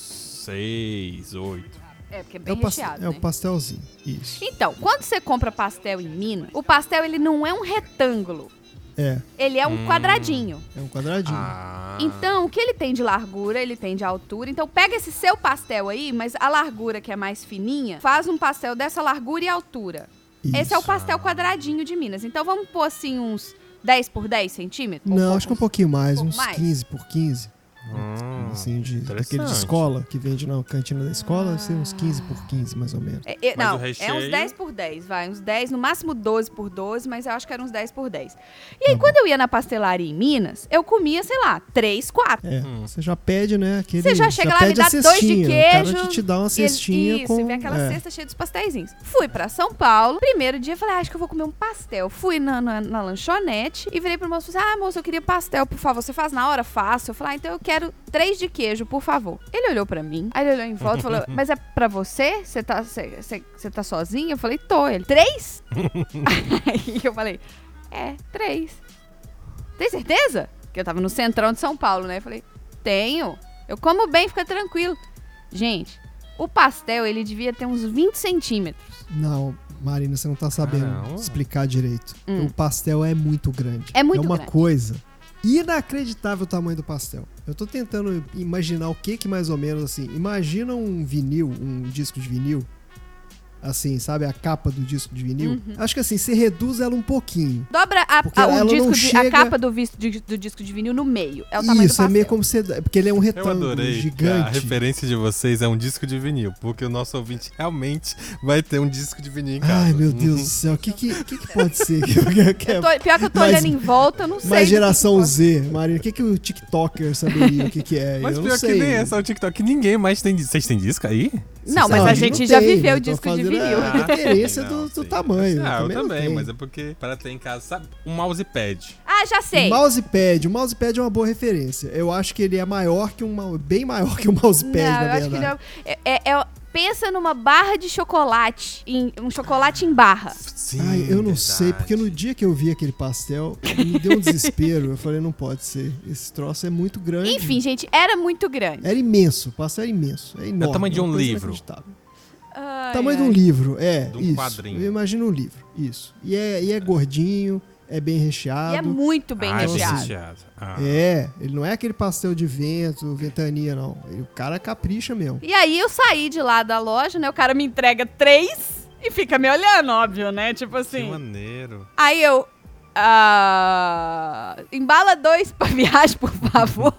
6, 8. É, porque é É bem pas- recheado, é o né? pastelzinho, isso. Então, quando você compra pastel em Minas, o pastel ele não é um retângulo. É, Ele é um Hum. quadradinho. é um quadradinho. Ah. Então, o que ele tem de largura, ele tem de altura. Então, pega esse seu pastel aí, mas a largura que é mais fininha, faz um pastel dessa largura e altura. Esse é o Isso. pastel quadradinho de Minas. Então, vamos pôr assim uns 10 por 10 centímetros? Não, acho que um pouquinho mais, pouco uns mais? 15 por 15. Hum, assim, de, daquele de escola, que vende na cantina da escola, deve ser uns 15 por 15, mais ou menos. É, é, não, o é uns recheio? 10 por 10, vai. Uns 10, no máximo 12 por 12, mas eu acho que era uns 10 por 10. E aí, quando eu ia na pastelaria em Minas, eu comia, sei lá, 3, 4. É, você já pede, né? Aquele, Você já chega lá, me dá dois de cestinha, queijo. O cara te, te dá uma e ele- cestinha isso, com... e vem aquela é. cesta cheia dos pastéisinhos. Fui pra São Paulo, primeiro dia, falei, ah, acho que eu vou comer um pastel. Fui na, na, na lanchonete e virei pro moço e falei, ah, moço, eu queria pastel, por favor. Você faz na hora? Faço. Eu falei, ah, então eu quero três de queijo, por favor. Ele olhou pra mim, aí ele olhou em volta e falou, <laughs> mas é pra você? Você tá, tá sozinho? Eu falei, tô. Ele, três? <laughs> aí eu falei, é, três. Tem certeza? Que eu tava no centrão de São Paulo, né? Eu falei, tenho. Eu como bem, fica tranquilo. Gente, o pastel, ele devia ter uns 20 centímetros. Não, Marina, você não tá sabendo Caramba. explicar direito. Hum. O pastel é muito grande. É muito É uma grande. coisa inacreditável o tamanho do pastel. Eu tô tentando imaginar o que que mais ou menos assim. Imagina um vinil, um disco de vinil. Assim, sabe? A capa do disco de vinil. Uhum. Acho que assim, você reduz ela um pouquinho. Dobra a, a- ela o disco de- a chega- capa do, de- do disco de vinil no meio. É o tamanho Isso, do é meio como você. Porque ele é um Eu retângulo adorei que a gigante. referência de vocês é um disco de vinil, porque o nosso ouvinte realmente vai ter um disco de vinil em casa. Ai, meu Deus <laughs> do céu. O que, que, que, que pode ser? <laughs> que, que é Eu tô- pior que eu tô mais- olhando em volta, eu não sei. que geração Z, Marina. O que, que o TikToker saberia o que, que é? Mas eu pior não que sei. nem é só o TikTok, que ninguém mais tem disco. Vocês têm disco aí? Não, mas a gente já tem, viveu eu o disco de fazendo vinil. a referência Não, do, do tamanho. Ah, eu também, tenho. mas é porque para ter em casa, sabe, um mousepad. Ah, já sei. Mousepad, o mousepad é uma boa referência. Eu acho que ele é maior que um bem maior que um mousepad, não, na eu acho que verdade. não. É, é- é- pensa numa barra de chocolate, em, um chocolate em barra. Sim, Ai, eu não verdade. sei, porque no dia que eu vi aquele pastel, me deu um desespero. Eu falei, não pode ser. Esse troço é muito grande. Enfim, gente, era muito grande. Era imenso, o pastel era imenso. É enorme. É o tamanho de um livro. Ai, tamanho de ai. um livro, é. De um isso. quadrinho. Eu imagino um livro, isso. E é, e é gordinho, é bem recheado. E é muito bem ah, recheado. recheado. Ah. É, ele não é aquele pastel de vento, ventania, não. Ele- o cara capricha mesmo. E aí eu saí de lá da loja, né? O cara me entrega três e fica me olhando, óbvio, né? Tipo Que assim. maneiro. Aí eu. ah, embala dois pra <laughs> viagem, por favor.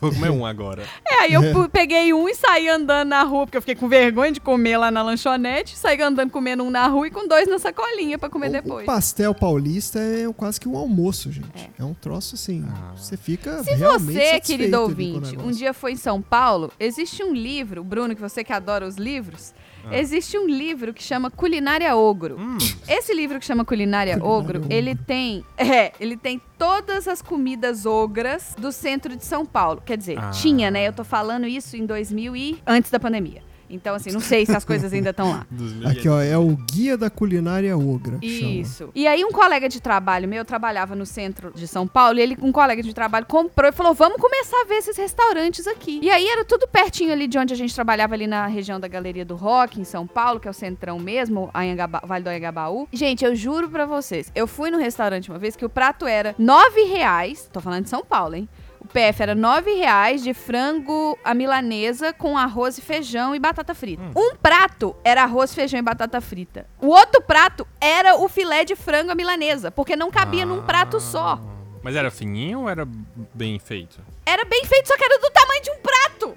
Vou comer um agora. É, aí eu <laughs> peguei um e saí andando na rua, porque eu fiquei com vergonha de comer lá na lanchonete. Saí andando comendo um na rua e com dois na sacolinha pra comer O- depois. O pastel paulista é quase que um almoço, gente. É, um troço assim. Ah. Você fica Se realmente você, querido ouvinte, um dia foi em São Paulo, existe um livro, Bruno, que você que adora os livros, existe um livro que chama Culinária Ogro. Hum, Esse livro que chama Culinária, Culinária Ogro, Ogro. ele tem, <laughs> é, ele tem todas as comidas ogras do centro de São Paulo. Quer dizer, Ah. tinha, né? Eu tô falando isso em 2000 e antes da pandemia. Então, assim, não sei se as coisas ainda estão lá. <laughs> Aqui, ó, é o Guia da Culinária Ogra. que chama. Isso. E aí um colega de trabalho meu trabalhava no centro de São Paulo e ele, um colega de trabalho, comprou e falou: vamos começar a ver esses restaurantes aqui. E aí era tudo pertinho ali de onde a gente trabalhava ali na região da Galeria do Rock, em São Paulo, que é o centrão mesmo, Anhangaba- Vale do Anhangabaú. Gente, eu juro pra vocês, eu fui no restaurante uma vez que o prato era nove reais, tô falando de São Paulo, hein? O PF era nove reais de frango à milanesa com arroz e feijão e batata frita. Um prato era arroz, feijão e batata frita. O outro prato era o filé de frango à milanesa, porque não cabia num prato só. Mas era fininho ou era bem feito? Era bem feito, só que era do tamanho de um prato.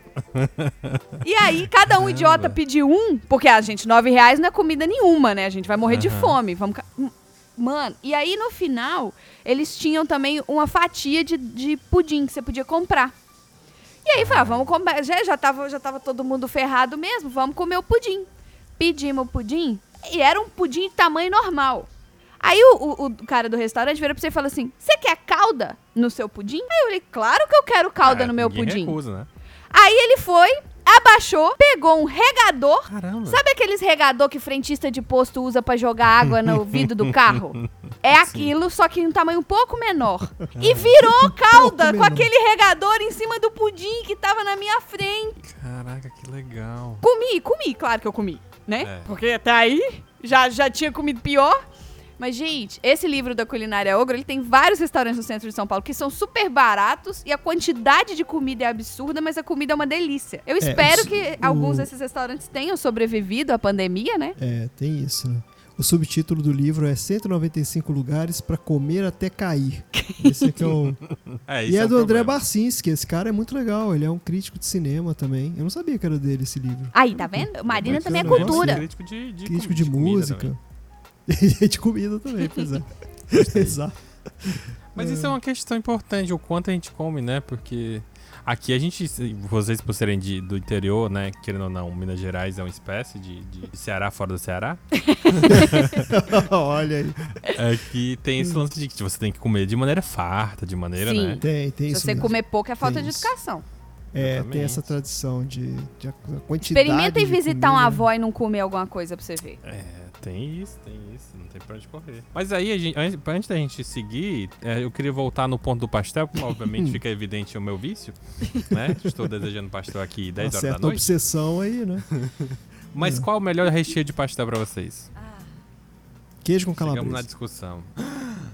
<laughs> e aí, cada um idiota pediu um, porque a gente, nove reais não é comida nenhuma, né? A gente vai morrer de Aham. fome. Vamos. Mano, e aí no final, eles tinham também uma fatia de, de pudim que você podia comprar. E aí, falei, ah, vamos comer. Já, já, tava, já tava todo mundo ferrado mesmo, vamos comer o pudim. Pedimos o pudim e era um pudim de tamanho normal. Aí o, o- o cara do restaurante vira pra você e fala assim: Você quer calda no seu pudim? Aí eu falei: Claro que eu quero calda É, no meu pudim. Recusa, né? Aí ele foi, abaixou, pegou um regador. Caramba. Sabe aqueles regador que frentista de posto usa pra jogar água no <laughs> vidro do carro? É aquilo, só que em um tamanho um pouco menor. E virou calda com menor. aquele regador em cima do pudim que tava na minha frente. Caraca, que legal. Comi, comi, claro que eu comi, né? É. Porque até aí já, já tinha comido pior. Mas, gente, esse livro da Culinária Ogro, ele tem vários restaurantes no centro de São Paulo que são super baratos e a quantidade de comida é absurda, mas a comida é uma delícia. Eu espero os- que o- alguns desses restaurantes tenham sobrevivido à pandemia, né? É, tem isso, né? O subtítulo do livro é 195 lugares pra comer até cair. <laughs> Esse aqui é o... É, e é um do André. Barcinski. Esse cara é muito legal. Ele é um crítico de cinema também. Eu não sabia que era dele esse livro. Aí, tá vendo? Marina também é cultura. Crítico de, de, Crítico com- de, comida música. <laughs> E de comida também, pois é. <laughs> Exato. Mas isso é uma questão importante, o quanto a gente come, né? Porque aqui a gente, vocês por serem de- do interior, né? Querendo ou não, Minas Gerais é uma espécie de, de Ceará fora do Ceará. <laughs> Olha aí. É que tem esse lance de que você tem que comer de maneira farta, de maneira, Sim. né? Tem, tem Se isso você mesmo. comer pouco é falta Tem de isso. educação. É, Exatamente. tem essa tradição de, de quantidade Experimenta ir de visitar comida. uma avó e não comer alguma coisa pra você ver. É, tem isso, tem isso, não tem pra onde correr. Mas aí, a gente, antes, antes da gente seguir, é, eu queria voltar no ponto do pastel, porque obviamente <laughs> fica evidente o meu vício, né? Estou desejando pastel aqui 10 Uma horas da certa noite. obsessão aí, né? <laughs> Mas qual o melhor recheio de pastel pra vocês? Queijo com Chegamos na calabresa. discussão. <laughs>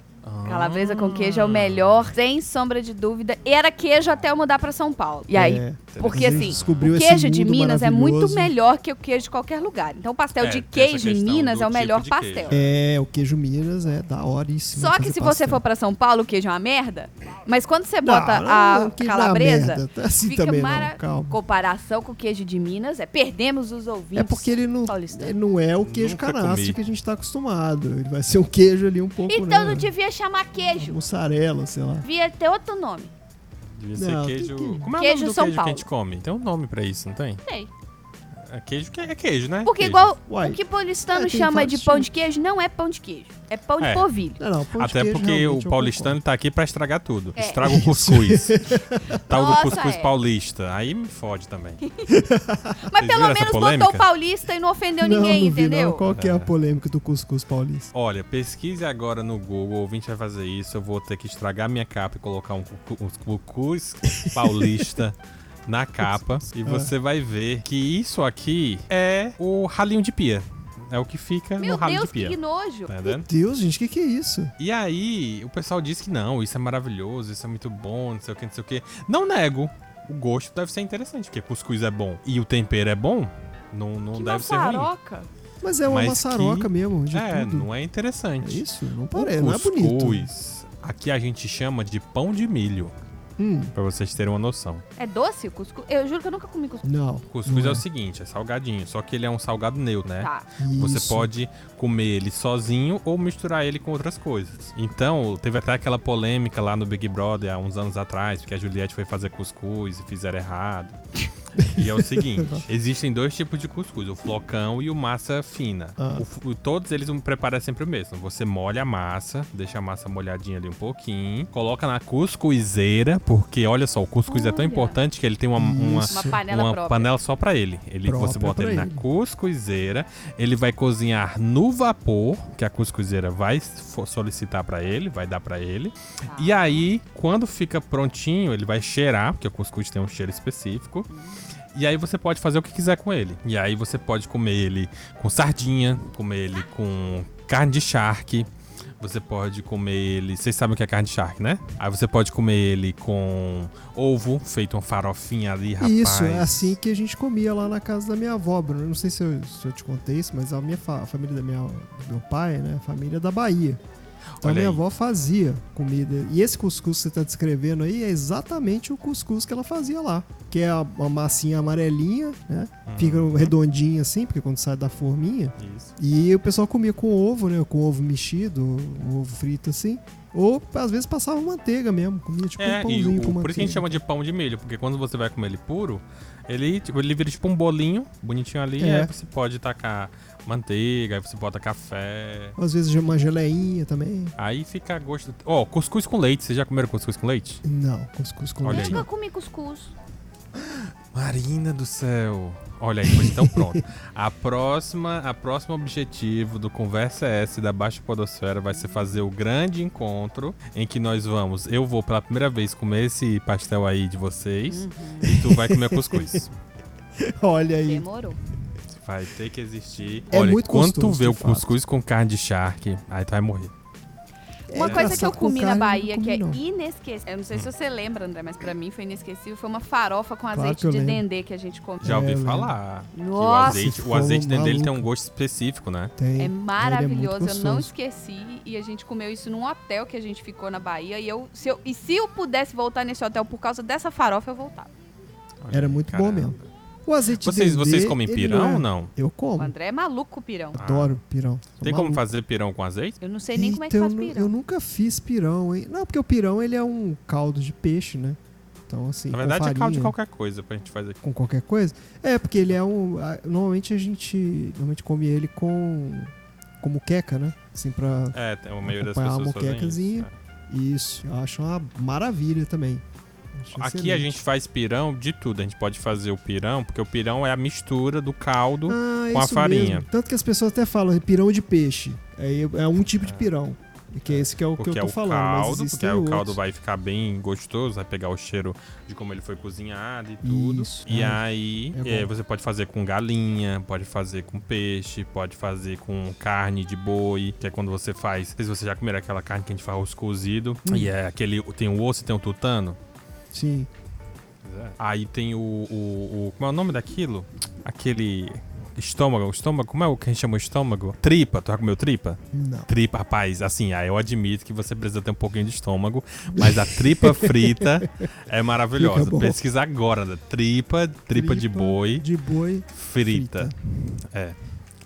Calabresa com queijo é o melhor, sem sombra de dúvida. Era queijo até eu mudar pra São Paulo. E aí, É, porque assim, o queijo de Minas é muito melhor que o queijo de qualquer lugar. Então, o pastel É, de queijo em Minas é o melhor tipo de queijo. pastel. É, o queijo Minas é da horíssimo. Só que se você pastel. for pra São Paulo, o queijo é uma merda. Mas quando você bota não, a não, é uma calabresa. Tá Assim fica também mara- não, calma. comparação com o queijo de Minas, é perdemos os ouvintes. É porque ele não, ele não é o queijo canastra que a gente tá acostumado. Ele vai ser um queijo ali um pouco. Então né, não devia chamar queijo. Mussarela, sei lá. Devia ter outro nome. Devia ser Não, tem queijo. que- Como é Queijo o nome do São queijo que a Paulo. gente come? Tem um nome pra isso, não tem? Sei. É queijo que é queijo, né? Porque Queijo. igual Uai. o que paulistano É, chama de pão de queijo não é pão de queijo. É pão de É. polvilho. Não, não, pão de Até queijo, porque o paulistano tá aqui pra estragar tudo. É. Estraga o cuscuz. <laughs> Tal do Nossa, cuscuz é. paulista. Aí me fode também. <laughs> Mas Vocês pelo menos botou paulista e não ofendeu concordo. ninguém, não, não vi, entendeu? Não. Qual que é É. a polêmica do cuscuz paulista? Olha, pesquise agora no Google, o ouvinte vai fazer isso. Eu vou ter que estragar minha capa e colocar um cuscuz paulista <laughs> na capa. <laughs> E você vai ver que isso aqui é o ralinho de pia. É o que fica Meu no ralo Deus, de pia. que nojo. Tá entendendo? Deus, gente, o que, que é isso? E aí, o pessoal diz que não, isso é maravilhoso, isso é muito bom, não sei o que, não sei o que. Não nego. O gosto deve ser interessante, porque cuscuz é bom e o tempero é bom, não, não que deve ser ruim. maçaroca. Mas é uma Mas maçaroca que- mesmo, de É, tudo. não é É interessante. isso? Não parece, não é bonito. cuscuz, aqui a gente chama de pão de milho. Hum, Pra vocês terem uma noção. É doce o cuscuz? Eu juro que eu nunca comi cuscuz. não. Cuscuz não é o seguinte, é salgadinho, só que ele é um salgado neutro, né? Tá. Você Isso. pode comer ele sozinho ou misturar ele com outras coisas. Então, teve até aquela polêmica lá no Big Brother há uns anos atrás, porque a Juliette foi fazer cuscuz e fizeram errado. E é o seguinte, existem dois tipos de cuscuz, o flocão e o massa fina. Ah. O todos eles é sempre o mesmo. Você molha a massa, deixa a massa molhadinha ali um pouquinho, coloca na cuscuzeira, porque olha só, o cuscuz é tão Olha. importante que ele tem uma, uma. Uma panela uma panela só pra ele. Ele você bota pra ele na ele. cuscuzeira, ele vai cozinhar no vapor, que a cuscuzeira vai solicitar pra ele, vai dar pra ele. Tá. E aí, quando fica prontinho, ele vai cheirar, porque o cuscuz tem um cheiro específico. E aí você pode fazer o que quiser com ele. E aí você pode comer ele com sardinha, comer ele com carne de charque. Você pode comer ele. Vocês sabem o que é carne de charque, né? Aí você pode comer ele com ovo, feito uma farofinha ali, rapaz. Isso, é assim que a gente comia lá na casa da minha avó, Bruno. Não sei se eu, se eu te contei isso, mas a minha fa- a família da minha, do meu pai, né? Família é da Bahia. Então Olha minha aí. avó fazia comida. E esse cuscuz que você tá descrevendo aí é exatamente o cuscuz que ela fazia lá. Que é a- uma massinha amarelinha, né? Fica Uhum. redondinha assim, porque quando sai da forminha. Isso. E o pessoal comia com ovo, né? Com ovo mexido, ovo frito assim. Ou às vezes passava manteiga mesmo. Comia tipo um É, e pãozinho o, com por manteiga. isso que a gente chama de pão de milho, porque quando você vai comer ele puro, ele, tipo, ele vira tipo um bolinho bonitinho ali, É. aí você pode tacar manteiga, aí você bota café. Às vezes uma geleinha também. Aí fica a gosto. Ó, cuscuz com leite. Vocês já comeram cuscuz com leite? Não, cuscuz com Olha leite. aí. Nunca comi cuscuz. Marina do céu. Olha aí, pois então pronto. A próxima, a próxima objetivo do Conversa S da Baixa Podosfera vai ser fazer o grande encontro em que nós vamos. Eu vou pela primeira vez comer esse pastel aí de vocês e tu vai comer cuscuz. <laughs> Olha aí. Demorou. Vai ter que existir. É Olha, muito quando tu vê o fato. cuscuz com carne de charque, aí tu vai morrer. Uma É coisa que eu comi na Bahia que é inesquecível. Eu não sei se você lembra, André, mas pra mim foi inesquecível. Foi uma farofa com Claro azeite de lembro. dendê que a gente comeu. Já É, ouvi lembro. falar. que o Nossa! azeite, o azeite dele tem um gosto específico, né? Tem. É Ele maravilhoso, muito eu não esqueci. E a gente comeu isso num hotel que a gente ficou na Bahia. E, eu, se, eu, e se eu pudesse voltar nesse hotel por causa dessa farofa, eu voltava. Olha Era muito bom caramba. mesmo. O azeite Vocês, de dendê, vocês comem pirão é- ou não? Eu O como. André é maluco com pirão. Adoro pirão. Sou Tem como maluco. fazer pirão com azeite? Eu não sei nem como é que Eita, faz pirão. Eu nunca fiz pirão, hein? Não, porque o pirão ele é um caldo de peixe, né? Então, assim, Na com verdade, é caldo de farinha, qualquer coisa pra gente fazer. com qualquer coisa. É, porque ele é um. Normalmente a gente. Normalmente come ele com. Como queca, né? Assim, pra. É, a maioria das pessoas fazem isso. moquecazinha. é. Isso. Eu acho uma maravilha também. Aqui a gente faz pirão de tudo. A gente pode fazer o pirão, porque o pirão é a mistura do caldo. Ah, com a farinha. mesmo. Tanto que as pessoas até falam pirão de peixe. É, é um tipo de pirão. Que é esse que é o que eu Porque tô é o falando. mas caldo, porque aí o caldo outros. vai ficar bem gostoso, vai pegar o cheiro de como ele foi cozinhado e tudo. Isso, E é. aí É é, você pode fazer com galinha, pode fazer com peixe, pode fazer com carne de boi, que é quando você faz. Não sei se você já comeram aquela carne que a gente faz arroz cozido. Hum. E é aquele. Tem o osso e tem o tutano. Sim. Aí tem o, o, o- Como é o nome daquilo? Aquele. Estômago. Estômago. Como é o que a gente chama de estômago? Tripa. Tu já comeu tripa? Não. Tripa, rapaz, assim, aí eu admito que você precisa ter um pouquinho de estômago, mas a tripa <laughs> frita é maravilhosa. Pesquisa agora, né? Tripa, tripa, de boi De boi frita. É.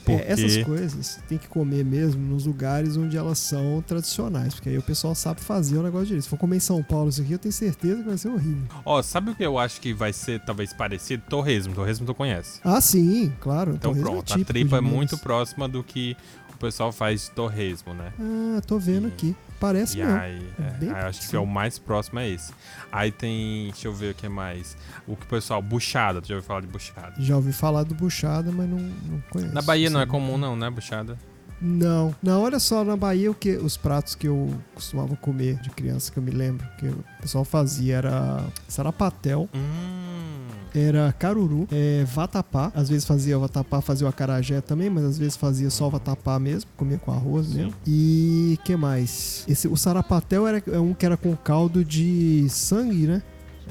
Porque É, essas coisas tem que comer mesmo nos lugares onde elas são tradicionais, porque aí o pessoal sabe fazer o negócio direito. Se for comer em São Paulo isso aqui, eu tenho certeza que vai ser horrível. Ó, sabe o que eu acho que vai ser talvez parecido? Torresmo. Torresmo tu conhece. Ah, sim, claro. Então torresmo é pronto, a típico tripa é muito próxima do que o pessoal faz de torresmo, né? Ah, tô vendo E- aqui. Parece E mesmo. aí, É é, aí acho que é o mais próximo é esse. Aí tem, deixa eu ver o que mais. O que o pessoal, buchada, tu já ouviu falar de buchada? Já ouvi falar do buchada, mas não, não conheço. Na Bahia não é Assim, comum não, né, buchada? Não, não, olha só, na Bahia o que os pratos que eu costumava comer de criança que eu me lembro, que o pessoal fazia era sarapatel, Hum. era caruru, é, vatapá, às vezes fazia o vatapá, fazia o acarajé também, mas às vezes fazia só o vatapá mesmo, comia com arroz Sim. mesmo. E que mais? Esse, o sarapatel era é um que era com caldo de sangue, né?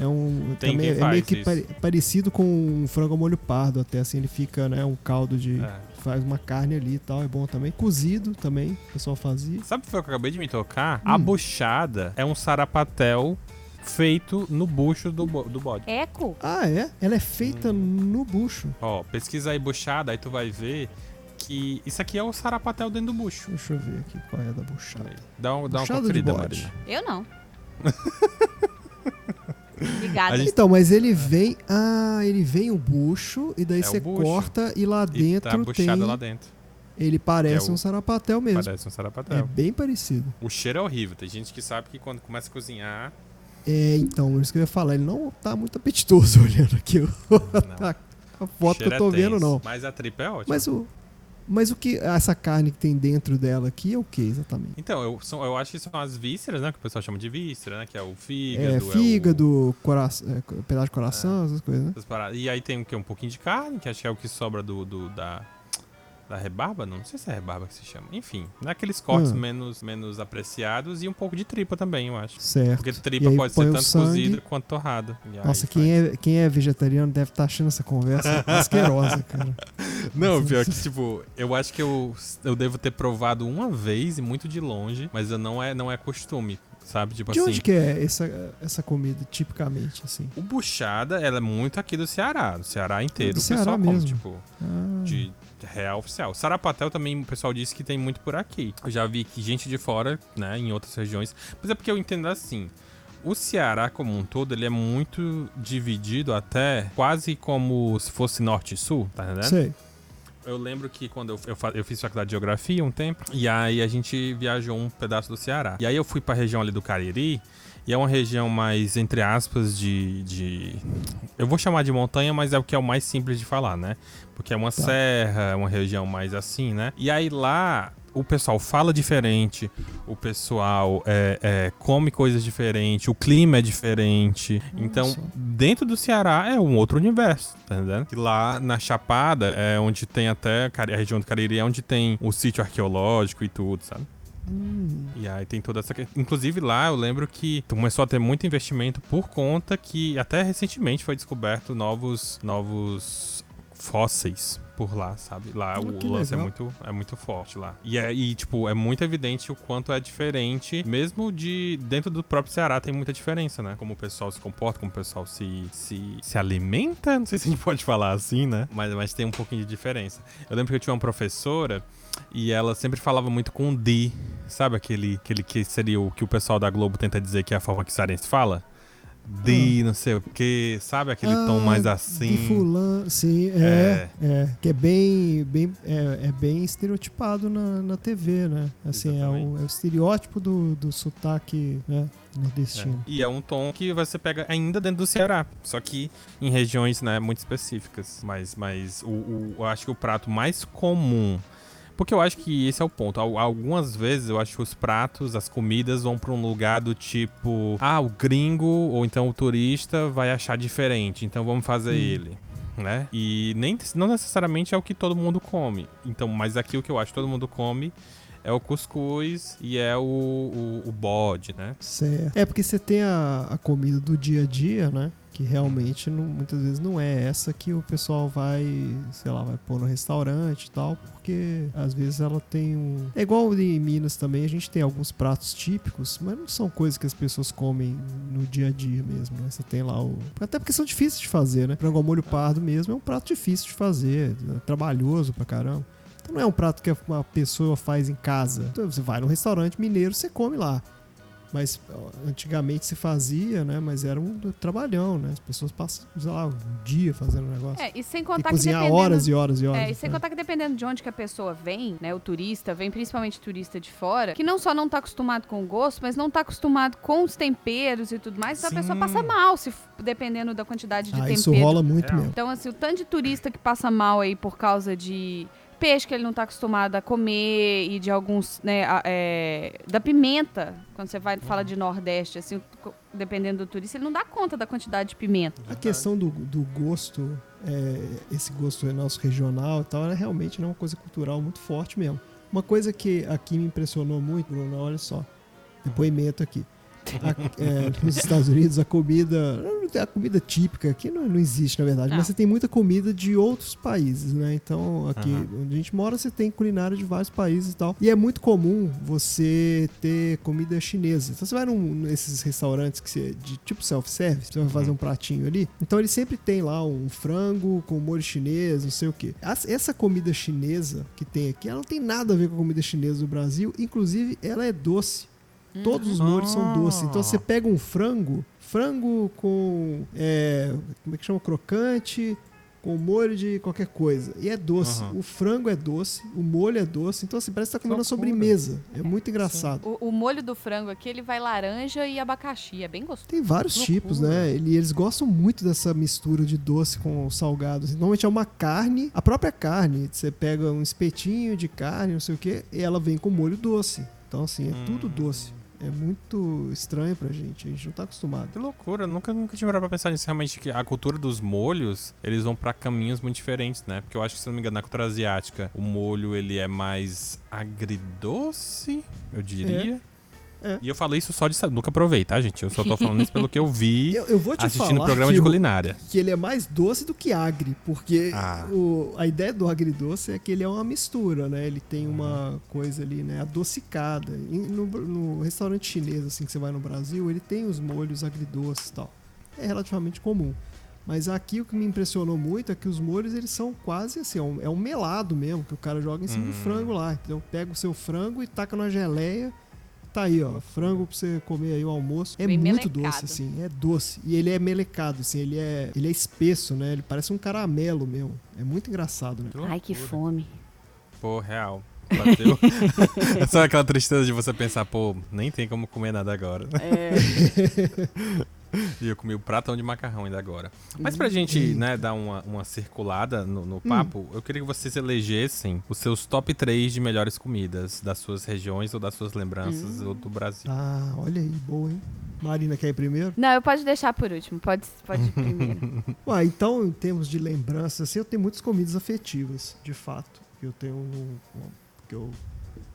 É um Tem também quem é meio que pare- parecido com um frango ao molho pardo, até assim ele fica, né, um caldo de É. faz uma carne ali e tal, é bom também. Cozido também, o pessoal fazia. Sabe o que eu acabei de me tocar? A Hum. buchada é um sarapatel feito no bucho do, bo- do bode. Eco? Ah, é? Ela é feita no bucho. Ó, pesquisa aí buchada, aí tu vai ver que isso aqui é o sarapatel dentro do bucho. Deixa eu ver aqui qual é da buchada. Dá, um, dá uma Buchada conferida, bode. Marina. Eu não. <laughs> Ligada. A gente- Então, mas ele vem. Ah, ele vem o bucho e daí É você bucho. corta e lá E tá dentro buchada tem. lá dentro. Ele parece É o- um sarapatel mesmo. Parece um É sarapatel. bem parecido. O cheiro é horrível. Tem gente que sabe que quando começa a cozinhar. É, então, isso que eu ia falar. Ele não tá muito apetitoso <laughs> olhando aqui Não, <laughs> a, a o foto que eu tô é vendo, tenso. não. Mas a tripa é ótima. Mas o. Mas o que. Essa carne que tem dentro dela aqui é o que exatamente? Então, eu, são, eu acho que são as vísceras, né? Que o pessoal chama de víscera, né? Que é o fígado. É o- fígado, coração, é, pedaço de coração, essas coisas, né? essas. E aí tem o quê? Um pouquinho de carne, que acho que é o que sobra do, do- da, da rebarba. Não, sei se é rebarba que se chama. Enfim, naqueles cortes Hum. menos, menos apreciados e um pouco de tripa também, eu acho. Certo. Porque tripa pode ser tanto sangue. cozida quanto torrada. Nossa, faz. quem é, quem é vegetariano deve estar achando essa conversa <laughs> asquerosa, cara. Não, pior que, tipo, eu acho que eu, eu devo ter provado uma vez e muito de longe, mas eu não é, não é costume, sabe? Tipo De assim. onde que é essa, essa comida, tipicamente, assim? O buchada, ela é muito aqui do Ceará, do Ceará inteiro. do o pessoal Ceará come, mesmo. tipo, Ah, de real oficial. Sarapatel também o pessoal disse que tem muito por aqui. Eu já vi que gente de fora, né, em outras regiões. Mas é porque eu entendo assim. O Ceará como um todo, ele é muito dividido até quase como se fosse norte e sul, tá entendendo? sei. Eu lembro que quando eu, eu, eu fiz faculdade de geografia um tempo, e aí a gente viajou um pedaço do Ceará. E aí eu fui pra região ali do Cariri, e é uma região mais, entre aspas, de, de. Eu vou chamar de montanha, mas é o que é o mais simples de falar, né? Porque é uma Tá. serra, é uma região mais assim, né? E aí lá. O pessoal fala diferente, o pessoal é, é, come coisas diferentes, o clima é diferente. Então, Nossa. dentro do Ceará é um outro universo, tá entendendo? E lá na Chapada é onde tem até a região do Cariri, é onde tem o sítio arqueológico e tudo, sabe? Hum, E aí tem toda essa. Inclusive lá eu lembro que começou a ter muito investimento por conta que até recentemente foi descoberto novos, novos fósseis por lá, sabe? Lá Ah, o lance é muito, é muito forte lá. E, é, e, tipo, é muito evidente o quanto é diferente, mesmo de dentro do próprio Ceará tem muita diferença, né? Como o pessoal se comporta, como o pessoal se, se, se alimenta, não sei se a gente pode falar assim, né? Mas, mas tem um pouquinho de diferença. Eu lembro que eu tinha uma professora e ela sempre falava muito com D, sabe aquele, aquele que seria o que o pessoal da Globo tenta dizer que é a forma que o cearense fala? D, não sei o que, sabe aquele tom Ah, mais De assim? fulano, sim, é, é, que é bem, bem é, é bem estereotipado na, na TV, né? Assim, é o, é o estereótipo do, do sotaque né, É. nordestino. E é um tom que você pega ainda dentro do Ceará, só que em regiões né, muito específicas. Mas, mas o, o- eu acho que o prato mais comum. Porque eu acho que esse é o ponto. Al- Algumas vezes eu acho que os pratos, as comidas vão pra um lugar do tipo: ah, o gringo ou então o turista vai achar diferente, então vamos fazer Hum. ele. Né? E nem, não necessariamente é o que todo mundo come. Então, mas aqui o que eu acho que todo mundo come é o cuscuz e é o, o, o bode, né? Certo. É porque você tem a, a comida do dia a dia, né? Que realmente não- muitas vezes não é essa que o pessoal vai, sei lá, vai pôr no restaurante e tal, porque às vezes ela tem um. É igual em Minas também, a gente tem alguns pratos típicos, mas não são coisas que as pessoas comem no dia a dia mesmo, né? Você tem lá o. Até porque são difíceis de fazer, né? Frango ao molho pardo mesmo é um prato difícil de fazer, é trabalhoso pra caramba. Então não é um prato que uma pessoa faz em casa. Então você vai num restaurante mineiro, você come lá. Mas antigamente se fazia, né? Mas era um trabalhão, né? As pessoas passam, sei lá, um dia fazendo o negócio. É, e sem e contar que cozinhar dependendo... horas e horas e horas. É, e sem né? contar que dependendo de onde que a pessoa vem, né, o turista, vem principalmente turista de fora, que não só não tá acostumado com o gosto, mas não tá acostumado com os temperos e tudo mais, então a pessoa passa mal, se dependendo da quantidade de Ah, tempero. isso rola muito Real. mesmo. Então, assim, o tanto de turista que passa mal aí por causa de peixe que ele não tá acostumado a comer e de alguns, né, a- é, da pimenta, quando você vai fala de Nordeste, assim, dependendo do turista, ele não dá conta da quantidade de pimenta. A questão do, do gosto, é, esse gosto nosso regional e tal, é realmente né, uma coisa cultural muito forte mesmo. Uma coisa que aqui me impressionou muito, Bruno, olha só, depoimento aqui. A- é, nos Estados Unidos a comida. A comida típica aqui não, não existe, na verdade, Não. mas você tem muita comida de outros países, né? Então, aqui onde a gente mora, você tem culinária de vários países e tal. E é muito comum você ter comida chinesa. Então você vai num, nesses restaurantes que você, de tipo self-service, você vai fazer um pratinho ali. Então ele sempre tem lá um frango com molho chinês, não sei o quê. As- Essa comida chinesa que tem aqui, ela não tem nada a ver com a comida chinesa do Brasil. Inclusive, ela é doce. Todos os molhos são Ah. doces. Então você pega um frango, frango com. é, como é que chama? Crocante, com molho de qualquer coisa. E é doce. Aham. O frango é doce, o molho é doce. Então assim, parece que tá comendo uma loucura. sobremesa. É muito engraçado. O, o molho do frango aqui, ele vai laranja e abacaxi. É bem gostoso. Tem vários Que tipos, loucura. né? E eles gostam muito dessa mistura de doce com salgado. assim. Normalmente é uma carne, a própria carne. Você pega um espetinho de carne, não sei o quê, e ela vem com molho doce. Então, assim, é tudo Hum. doce. É muito estranho pra gente. A gente não tá acostumado. Que loucura, nunca, nunca tinha parado pra pensar nisso. Realmente, que a cultura dos molhos, eles vão pra caminhos muito diferentes, né? Porque eu acho que, se não me engano, na cultura asiática, o molho, ele é mais agridoce, eu diria. É. E eu falo isso só de. Nunca provei, tá, gente? Eu só tô falando isso pelo que eu vi <laughs> Eu, eu vou te assistindo falar programa de culinária. que ele é mais doce do que agri, porque Ah. o- a ideia do agridoce é que ele é uma mistura, né? Ele tem uma coisa ali, né, adocicada. E no, no restaurante chinês, assim, que você vai no Brasil, ele tem os molhos agridoces e tal. É relativamente comum. Mas aqui o que me impressionou muito é que os molhos, eles são quase assim, é um, é melado mesmo, que o cara joga em cima do Hum. frango lá. Então pega o seu frango e taca na geleia. Tá aí, ó, frango pra você comer aí o almoço. É Bem muito melecado. doce, assim, é doce. E ele é melecado, assim, ele é, ele é espesso, né? Ele parece um caramelo mesmo. É muito engraçado, né? Ai, que fome. Pô, real. Bateu. <laughs> é só aquela tristeza de você pensar, pô, nem tem como comer nada agora. É. <laughs> E eu comi o pratão de macarrão ainda agora. Mas pra gente, né, dar uma, uma circulada no, Hum. no papo, eu queria que vocês elegessem os seus top 3 de melhores comidas das suas regiões ou das suas lembranças Hum. ou do Brasil. Ah, olha aí, boa, hein? Marina quer ir primeiro? Não, eu pode deixar por último. Pode, pode ir primeiro. <laughs> Ué, então, em termos de lembranças, assim, eu tenho muitas comidas afetivas, de fato. Que eu tenho. um- um- que, eu,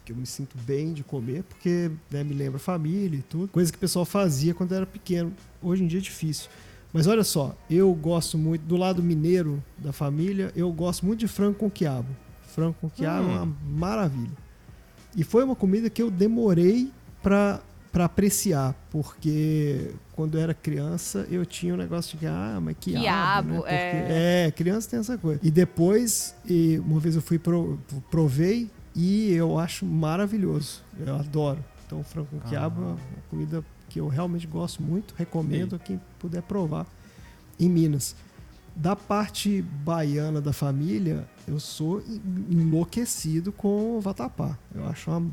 que eu me sinto bem de comer, porque né, me lembra família e tudo. Coisa que o pessoal fazia quando eu era pequeno. Hoje em dia é difícil. Mas olha só, eu gosto muito, do lado mineiro da família, eu gosto muito de frango com quiabo. Frango com quiabo é Hum. uma maravilha. E foi uma comida que eu demorei pra, pra apreciar, porque quando eu era criança eu tinha um negócio de que, ah, mas quiabo, Quiabo, né? Porque- é. é, criança tem essa coisa. E depois, e uma vez eu fui pro, provei e eu acho maravilhoso. Eu adoro. Então, frango com quiabo é uma comida que eu realmente gosto muito. Recomendo a quem puder provar em Minas. Da parte baiana da família, eu sou en- enlouquecido com o vatapá. Eu acho uma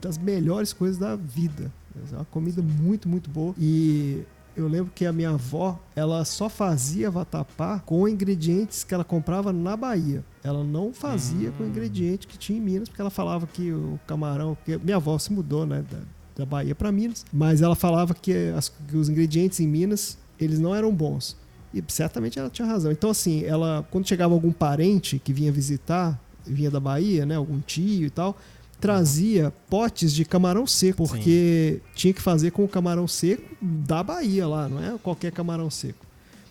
das melhores coisas da vida. É uma comida muito, muito boa. E eu lembro que a minha avó, ela só fazia vatapá com ingredientes que ela comprava na Bahia. Ela não fazia com Hum. ingrediente que tinha em Minas, porque ela falava que o camarão, porque minha avó se mudou, né, da, da Bahia para Minas, mas ela falava que, as- que os ingredientes em Minas, eles não eram bons. E certamente ela tinha razão. Então assim, ela quando chegava algum parente que vinha visitar, vinha da Bahia, né, algum tio e tal, trazia potes de camarão seco, porque tinha que fazer com o camarão seco da Bahia lá, não é qualquer camarão seco.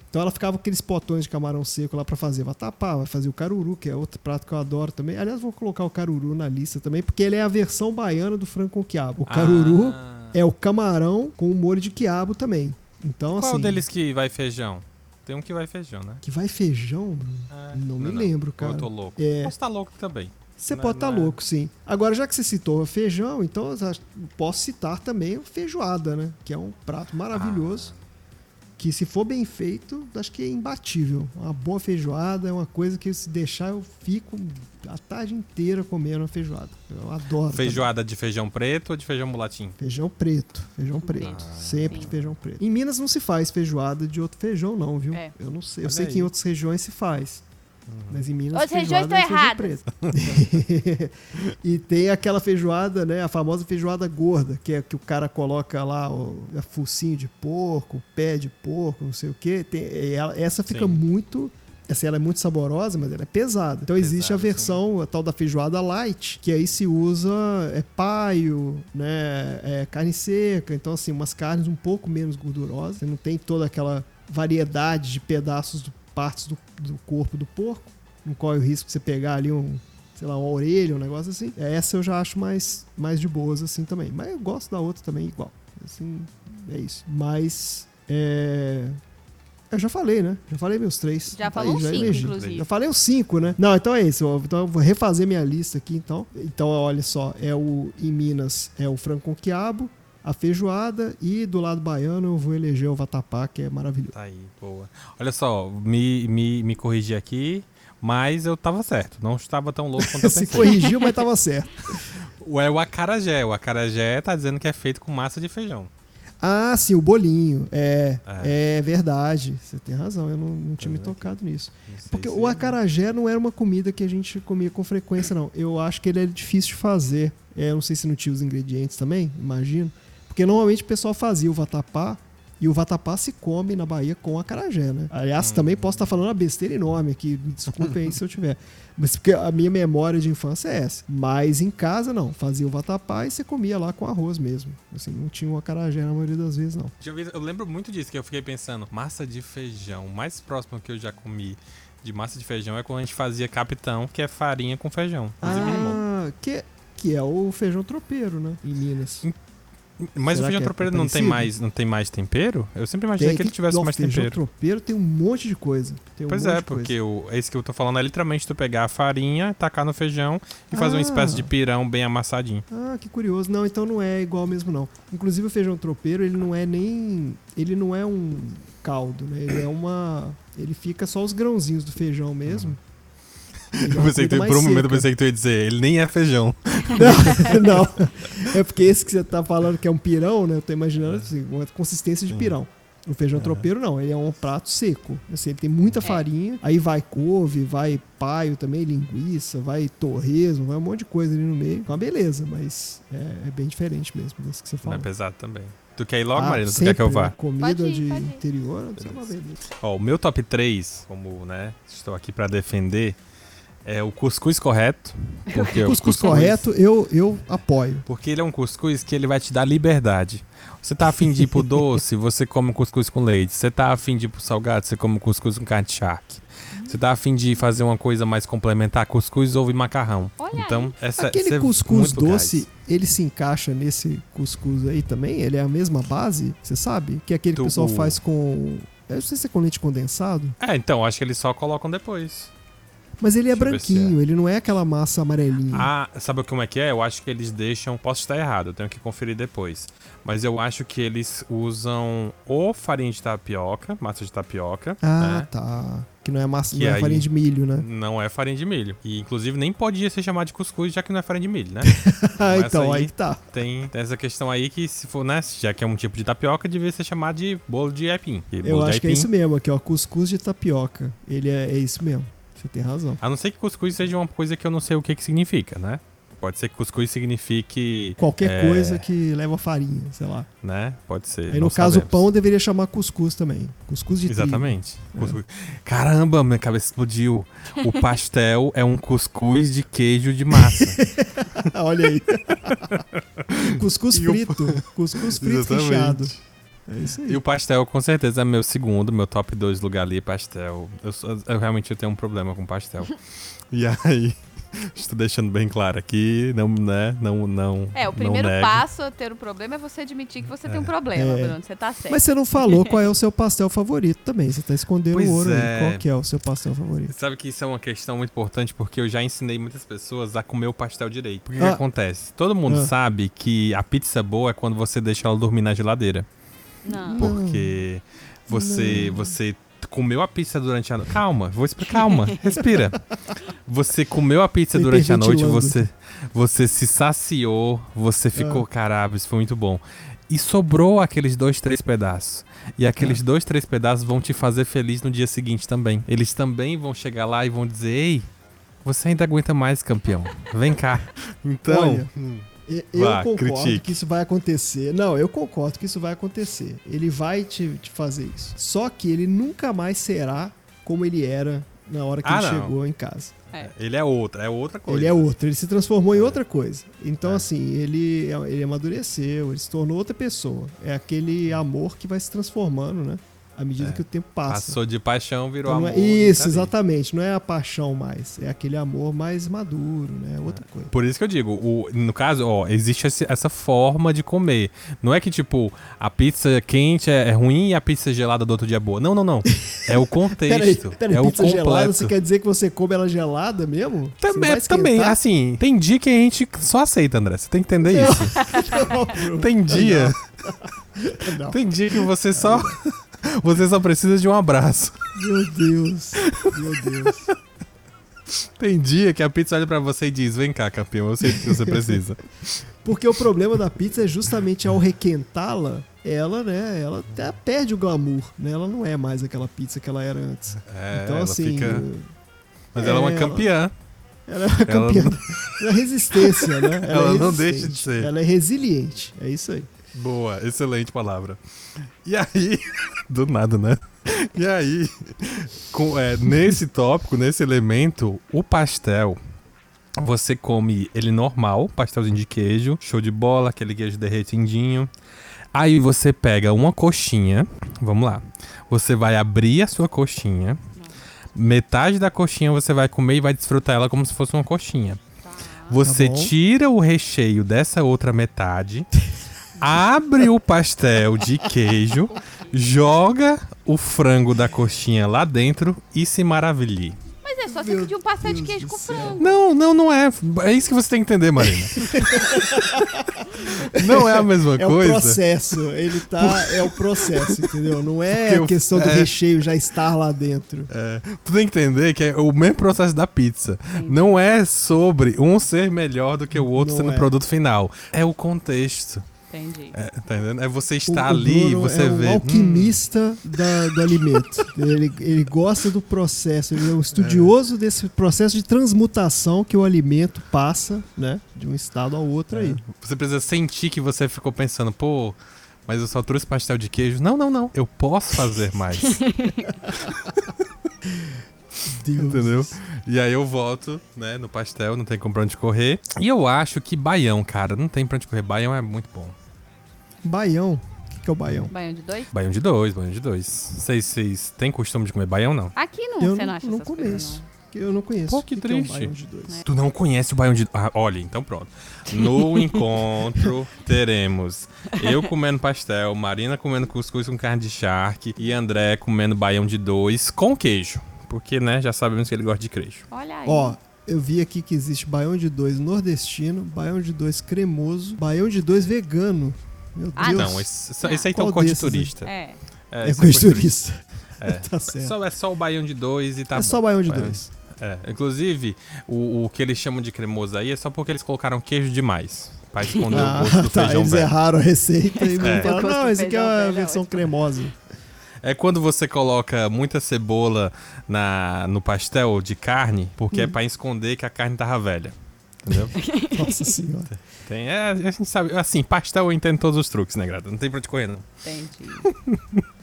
Então ela ficava com aqueles potões de camarão seco lá pra fazer vatapá, vai fazer o caruru, que é outro prato que eu adoro também. Aliás, vou colocar o caruru na lista também, porque ele é a versão baiana do frango com quiabo. O caruru Ah. é o camarão com molho de quiabo também. Então, Qual assim, deles que vai feijão? Tem um que vai feijão, né? que vai feijão, É, não, me lembro, Ou cara. eu tô louco. É. Posso estar louco também. Você Não- pode estar não é- louco, sim. Agora, já que você citou o feijão, então eu posso citar também o feijoada, né? Que é um prato maravilhoso. Ah. Que se for bem feito, acho que é imbatível. Uma boa feijoada é uma coisa que se deixar eu fico a tarde inteira comendo a feijoada. Eu adoro. Feijoada de feijão preto ou de feijão mulatinho? também. Feijão preto. Feijão preto. Ah. Sempre Sim. feijão preto. Em Minas não se faz feijoada de outro feijão, não, viu? É. Eu não sei. Eu sei que aí. em outras regiões se faz. Mas em Minas Outras regiões é estão feijão preto. e tem aquela feijoada, né? A famosa feijoada gorda, que é que o cara coloca lá o focinho de porco, pé de porco, não sei o quê. Tem, ela- essa fica Sim. muito Assim, ela é muito saborosa, mas ela é pesada. Então existe a versão, a tal da feijoada light, que aí se usa é paio, né? É carne seca. Então, assim, umas carnes um pouco menos gordurosas. Você não tem toda aquela variedade de pedaços, do, partes do, do corpo do porco. Não corre o risco de você pegar ali um, sei lá, uma orelha, um negócio assim. Essa eu já acho mais, mais de boas, assim, também. Mas eu gosto da outra também igual. Assim, é isso. Mas, é... Eu já falei, né? Já falei meus três. Já Tá falou já cinco, inclusive. Já falei os cinco, né? Não, então é isso. Então eu vou refazer minha lista aqui, então. Então, olha só. É o... Em Minas, é o frango com quiabo, a feijoada e do lado baiano eu vou eleger o vatapá, que é maravilhoso. Tá aí, boa. Olha só, me, me, me corrigi aqui, mas eu tava certo. Não estava tão louco quanto eu <laughs> Se pensei. corrigiu, mas tava certo. <laughs> É o acarajé. O acarajé tá dizendo que é feito com massa de feijão. Ah, sim, o bolinho. É, é, verdade. Você tem razão, eu não, não tinha me vendo? tocado nisso. Não sei Porque se- o acarajé não era uma comida que a gente comia com frequência, não. Eu acho que ele é difícil de fazer. É, eu não sei se não tinha os ingredientes também, imagino. Porque normalmente o pessoal fazia o vatapá e o vatapá se come na Bahia com acarajé, né? Aliás, Hum. também posso estar falando uma besteira enorme aqui. Me desculpem aí se eu tiver. Mas porque a minha memória de infância é essa. Mas em casa, não. Fazia o vatapá e você comia lá com arroz mesmo. Assim, não tinha o acarajé na maioria das vezes, não. Eu lembro muito disso, que eu fiquei pensando, massa de feijão. O mais próximo que eu já comi de massa de feijão é quando a gente fazia capitão, que é farinha com feijão. Ah, que, que é o feijão tropeiro, né? Em Minas. Mas será o feijão é tropeiro não tem, mais, não tem mais tempero? Eu sempre imaginei que ele tivesse mais feijão tempero. tropeiro tem um monte de coisa. Tem um Pois é, porque o, esse que eu tô falando é literalmente tu pegar a farinha, tacar no feijão e fazer uma Ah. espécie de pirão bem amassadinho. Ah, que curioso. Não, então não é igual mesmo, não. Inclusive o feijão tropeiro, ele não é nem... Ele não é um caldo, né? Ele é uma... Ele fica só os grãozinhos do feijão mesmo. É Eu pensei que tu, por um momento eu pensei que tu ia dizer, ele nem é feijão. <laughs> Não, não. É porque esse que você tá falando que é um pirão, né? Eu tô imaginando assim, uma consistência de Hum. pirão. O feijão É. tropeiro não, ele é um prato seco. Assim, ele tem muita É. farinha, aí vai couve, vai paio também, linguiça, vai torresmo, vai um monte de coisa ali no meio. Uma beleza, mas é, é bem diferente mesmo desse que você Não falou. é pesado também. Tu quer ir logo, Ah, Marina? Tu quer que eu vá? né? Comida Pode ir, de pode interior, isso é uma Beleza. beleza. Ó, o meu top 3, como, né, estou aqui pra defender, é o cuscuz correto. Porque o Cuscuz correto, eu, eu apoio. Porque ele é um cuscuz que ele vai te dar liberdade. Você tá afim de ir pro doce, <laughs> você come cuscuz com leite. Você tá afim de ir pro salgado, você come cuscuz com carne de charque. Você tá afim de fazer uma coisa mais complementar, cuscuz, ovo e macarrão. Olha então, essa Aquele é cuscuz doce, gás. ele se encaixa nesse cuscuz aí também? Ele é a mesma base, você sabe? Que é aquele que o Do- pessoal faz com. Eu não sei se é com leite condensado, É, então, acho que eles só colocam depois. Mas ele é Deixa branquinho, ele não é aquela massa amarelinha. Ah, sabe como é que é? Eu acho que eles deixam. Posso estar errado, eu tenho que conferir depois. Mas eu acho que eles usam ou farinha de tapioca, massa de tapioca. Ah, né? tá. Que não é massa, Que não é farinha de milho, né? Não é farinha de milho. E inclusive nem podia ser chamado de cuscuz, já que não é farinha de milho, né? Ah, <laughs> Essa então, aí- aí tá. tem, tem essa questão aí que, se for, né? Já que é um tipo de tapioca, devia ser chamado de bolo de aipim. Eu acho que é isso mesmo aqui, ó. Cuscuz de tapioca. Ele é, é isso mesmo. Você tem razão. A não ser que cuscuz seja uma coisa que eu não sei o que, que significa, né? Pode ser que cuscuz signifique. Qualquer É. coisa que leva farinha, sei lá. Né? Pode ser. Aí no caso o sabemos. pão deveria chamar cuscuz também. Cuscuz de. Exatamente. É. Caramba, minha cabeça explodiu. O pastel é um cuscuz de queijo de massa. <laughs> Olha aí. <laughs> cuscuz frito. Cuscuz frito Exatamente. recheado. É isso aí. E o pastel, com certeza, é meu segundo, meu top 2 lugar ali é pastel. Eu, sou- eu realmente eu tenho um problema com pastel. <laughs> e aí, <laughs> estou deixando bem claro aqui, não, né? Não, não. É, o não primeiro nego. passo a ter o problema é você admitir que você tem um problema, É. Bruno. Você tá certo. Mas você não falou <laughs> qual é o seu pastel favorito também. Você tá escondendo Pois o ouro é. aí. Qual que é o seu pastel favorito? Sabe que isso é uma questão muito importante porque eu já ensinei muitas pessoas a comer o pastel direito. O Ah. que acontece? Todo mundo Ah. sabe que a pizza boa é quando você deixa ela dormir na geladeira. Não. Porque você, Não. você comeu a pizza durante a noite. Calma, vou explicar. Calma, <laughs> respira. Você comeu a pizza durante a noite, você, você se saciou, você ficou, Ah. caramba, isso foi muito bom. E sobrou aqueles dois, três pedaços. E aqueles Ah. dois, três pedaços vão te fazer feliz no dia seguinte também. Eles também vão chegar lá e vão dizer: Ei, você ainda aguenta mais, campeão. Vem cá. <laughs> Então. Olha, Eu Vá, concordo critique. que isso vai acontecer. Não, eu concordo que isso vai acontecer. Ele vai te, te fazer isso. Só que ele nunca mais será como ele era na hora que Ah, ele não. chegou em casa. Ele é outra, é outra coisa. Ele é outro, ele se transformou em outra coisa. Então, assim, ele, ele amadureceu, ele se tornou outra pessoa. É aquele amor que vai se transformando, né? À medida É. que o tempo passa. Passou de paixão, virou Então, não amor. é- isso, tá ali. exatamente. Não é a paixão mais. É aquele amor mais maduro, né? Outra coisa. Por isso que eu digo, o- no caso, ó, existe esse- essa forma de comer. Não é que, tipo, a pizza quente é, é ruim e a pizza gelada do outro dia é boa. Não, não, não. <laughs> É o Peraí, contexto. peraí é o pizza completo. gelada, você quer dizer que você come ela gelada mesmo? Não Também, também, assim, tem dia que a gente só aceita, André. Você tem que entender isso. <laughs> Não. Tem dia, <laughs> Não. tem dia que você só você só precisa de um abraço. Meu Deus. Meu Deus. Tem dia que a pizza olha pra você e diz: "Vem cá, campeão, eu sei do que você precisa". Porque o problema da pizza é justamente ao requentá-la, ela, né, ela até perde o glamour, né? Ela não é mais aquela pizza que ela era antes. É, então, ela assim, fica- Mas ela é uma ela- campeã. ela é uma campeã da resistência, né? <laughs> Ela é não deixa de ser. Ela é resiliente, é isso aí. Boa, excelente palavra. E aí, <laughs> do nada, né? E aí, com, é, nesse tópico, nesse elemento, o pastel, você come ele normal, pastelzinho de queijo, show de bola, aquele queijo derretidinho. Aí você pega uma coxinha, vamos lá. Você vai abrir a sua coxinha. Metade da coxinha você vai comer e vai desfrutar ela como se fosse uma coxinha. Você Tá tira o recheio dessa outra metade, abre o pastel de queijo, joga o frango da coxinha lá dentro e se maravilhe. Mas é só você Meu pedir um pastel de Deus queijo do com céu. frango. Não, não, não é. É isso que você tem que entender, Marina. <laughs> não é a mesma É o coisa. processo, ele tá. É o processo, entendeu? Não é a questão do é. recheio já estar lá dentro. É, tu tem que entender que é o mesmo processo da pizza. Não é sobre um ser melhor do que o outro Não sendo é. o produto final. É o contexto. Entendi. É, tá entendendo? É você O- estar o ali, Bruno você é um vê. hum, alquimista da- do alimento. <laughs> Ele, ele gosta do processo, ele é um estudioso desse processo de transmutação que o alimento passa, né? De um estado ao outro aí. Você precisa sentir que você ficou pensando, pô, mas eu só trouxe pastel de queijo. Não, não, não. Eu posso fazer mais. <laughs> Deus. Entendeu? E aí eu volto, né, no pastel, não tem como pra onde correr. E eu acho que baião, cara, não tem pra onde correr. Baião é muito bom. Baião. O que, que é o baião? Baião de dois? Baião de dois, baião de dois. Vocês, vocês têm costume de comer baião, não? Aqui não, Eu você não, não, acha não essas coisas, conheço. Que Eu não conheço. Pô, que O que, que é um triste. baião de dois? Tu não conhece o baião de... Ah, olha, então pronto. No <laughs> encontro teremos eu comendo pastel, Marina comendo cuscuz com carne de charque e André comendo baião de dois com queijo. Porque, né, já sabemos que ele gosta de queijo. não? Olha aí. Ó, eu vi aqui que existe baião de dois nordestino, baião de dois cremoso, baião de dois vegano. Meu Ah, Deus. Não, esse, esse aí tá um corte desses, turista. É. É esse coisa corte turista. <laughs> É. tá certo. Só, é só o baião de dois e tá é bom. só baião de Baião- dois. É, inclusive, o, o que eles chamam de cremoso aí é só porque eles colocaram queijo demais. Pra esconder Ah, o gosto do <laughs> tá, feijão eles velho. erraram a receita e <laughs> É. não falaram, O não, esse aqui é feijão a velho é versão ótimo. cremosa. É quando você coloca muita cebola na, no pastel de carne, porque Hum. é pra esconder que a carne tava velha. Entendeu? Nossa senhora. Tem, é, a gente sabe. Assim, pastel eu entendo todos os truques, né, Grata? Não tem pra onde correr, não. Entendi. <laughs>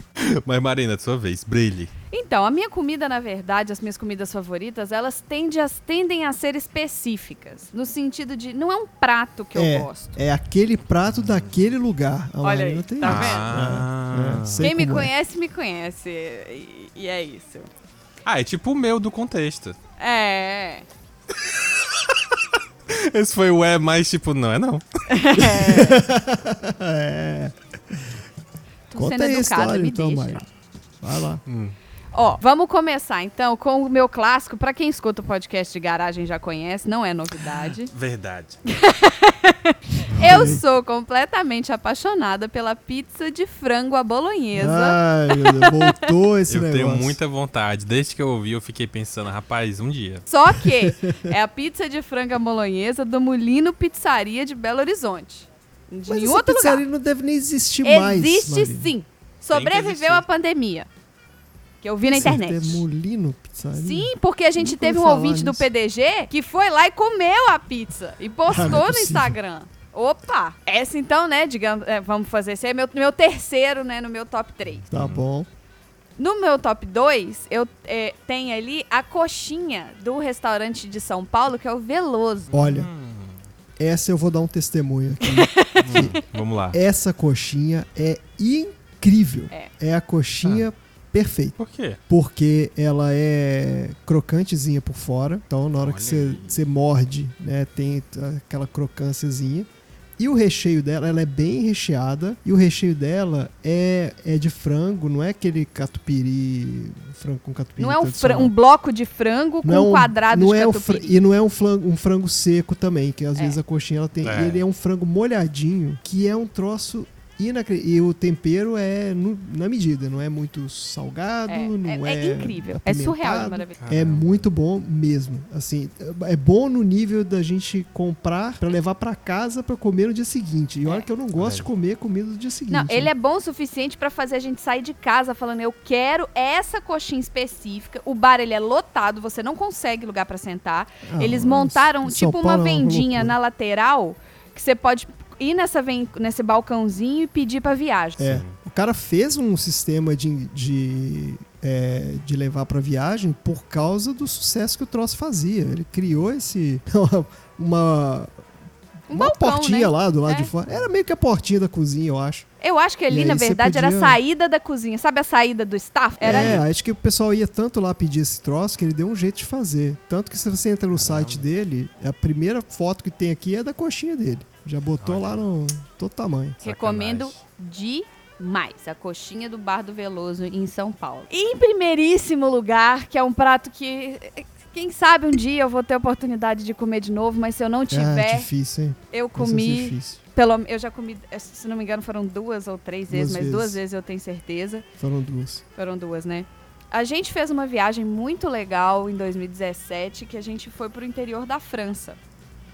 Mas, Marina, sua vez, brilhe. Então, a minha comida, na verdade, as minhas comidas favoritas, elas tendem a, tendem a ser específicas. No sentido de, não é um prato que é, eu gosto. é aquele prato daquele lugar. A Olha Marina aí, tem tá isso. vendo? Ah. É, é, sei Quem me é. conhece, me conhece. E, e é isso. Ah, é tipo o meu do contexto. É. <laughs> <laughs> Esse foi o é mais tipo, não é não. <laughs> É. Tô Conta sendo aí a história, me então, deixa. Marina. Vai lá. Ó, vamos começar então com o meu clássico. Pra quem escuta o podcast de garagem já conhece, não é novidade. <laughs> Verdade. <laughs> Eu sou completamente apaixonada pela pizza de frango à bolonhesa. Ai, meu Deus, voltou <laughs> esse eu negócio. tenho muita vontade. Desde que eu ouvi, eu fiquei pensando, rapaz, um dia. Só que é a pizza de frango à bolonhesa do Molino Pizzaria de Belo Horizonte. De Mas em essa outro pizzaria lugar. não deve nem existir mais. Existe sim. Sobreviveu à pandemia. Que eu vi na Você internet. tem Molino Pizzaria? Sim, porque a gente teve um ouvinte do nisso. PDG que foi lá e comeu a pizza e postou Ah, é no possível. Instagram. Opa! Essa então, né, digamos, é, vamos fazer esse é meu, meu terceiro, né, no meu top 3. Tá bom. No meu top 2, eu é, tenho ali a coxinha do restaurante de São Paulo, que é o Veloso. Olha, Hum, essa eu vou dar um testemunho aqui. <laughs> vamos lá. essa coxinha é incrível. É. a coxinha perfeita. Por quê? Porque ela é crocantezinha por fora. Então, na hora Olha que você, você morde, né, tem aquela crocânciazinha. E o recheio dela, ela é bem recheada. E o recheio dela é, é de frango, não é aquele catupiry, frango com catupiry Não é um, tradicional. fra- um bloco de frango com Não é um quadrado não de é um catupiry. E não é um frango, um frango seco também, que às É. vezes a coxinha ela tem. É. Ele é um frango molhadinho, que é um troço. E o tempero é no- na medida, não é muito salgado, É, não é- é. é incrível. É surreal apimentado. maravilhoso. É muito bom mesmo. Assim, é bom no nível da gente comprar pra levar pra casa pra comer no dia seguinte. E olha É. que eu não gosto de comer comida do dia seguinte. Não, ele né? é bom o suficiente pra fazer a gente sair de casa falando eu quero essa coxinha específica. O bar ele é lotado, você não consegue lugar pra sentar. Ah, Eles montaram tipo uma é vendinha na lateral que você pode ir nessa nesse balcãozinho e pedir pra viagem. É. O cara fez um sistema de, de, é, de levar pra viagem por causa do sucesso que o troço fazia. Ele criou esse. <laughs> uma. Um uma balcão, portinha né? lá do lado É. de fora. Era meio que a portinha da cozinha, eu acho. Eu acho que ali, na verdade, era a podia- saída da cozinha. Sabe a saída do staff? Era é, ali. acho que o pessoal ia tanto lá pedir esse troço que ele deu um jeito de fazer. Tanto que se você entra no site dele, a primeira foto que tem aqui é da coxinha dele. Já botou Olha. lá no todo tamanho. Recomendo Sacanagem. demais a coxinha do Bar do Veloso em São Paulo. E em primeiríssimo lugar, que é um prato que quem sabe um dia eu vou ter a oportunidade de comer de novo, mas se eu não É tiver, difícil, hein? eu comi difícil. pelo eu já comi, se não me engano, foram duas ou três vezes, Duas mas vezes. duas vezes eu tenho certeza. Foram duas. Foram duas, né? A gente fez uma viagem muito legal em 2017, que a gente foi pro interior da França.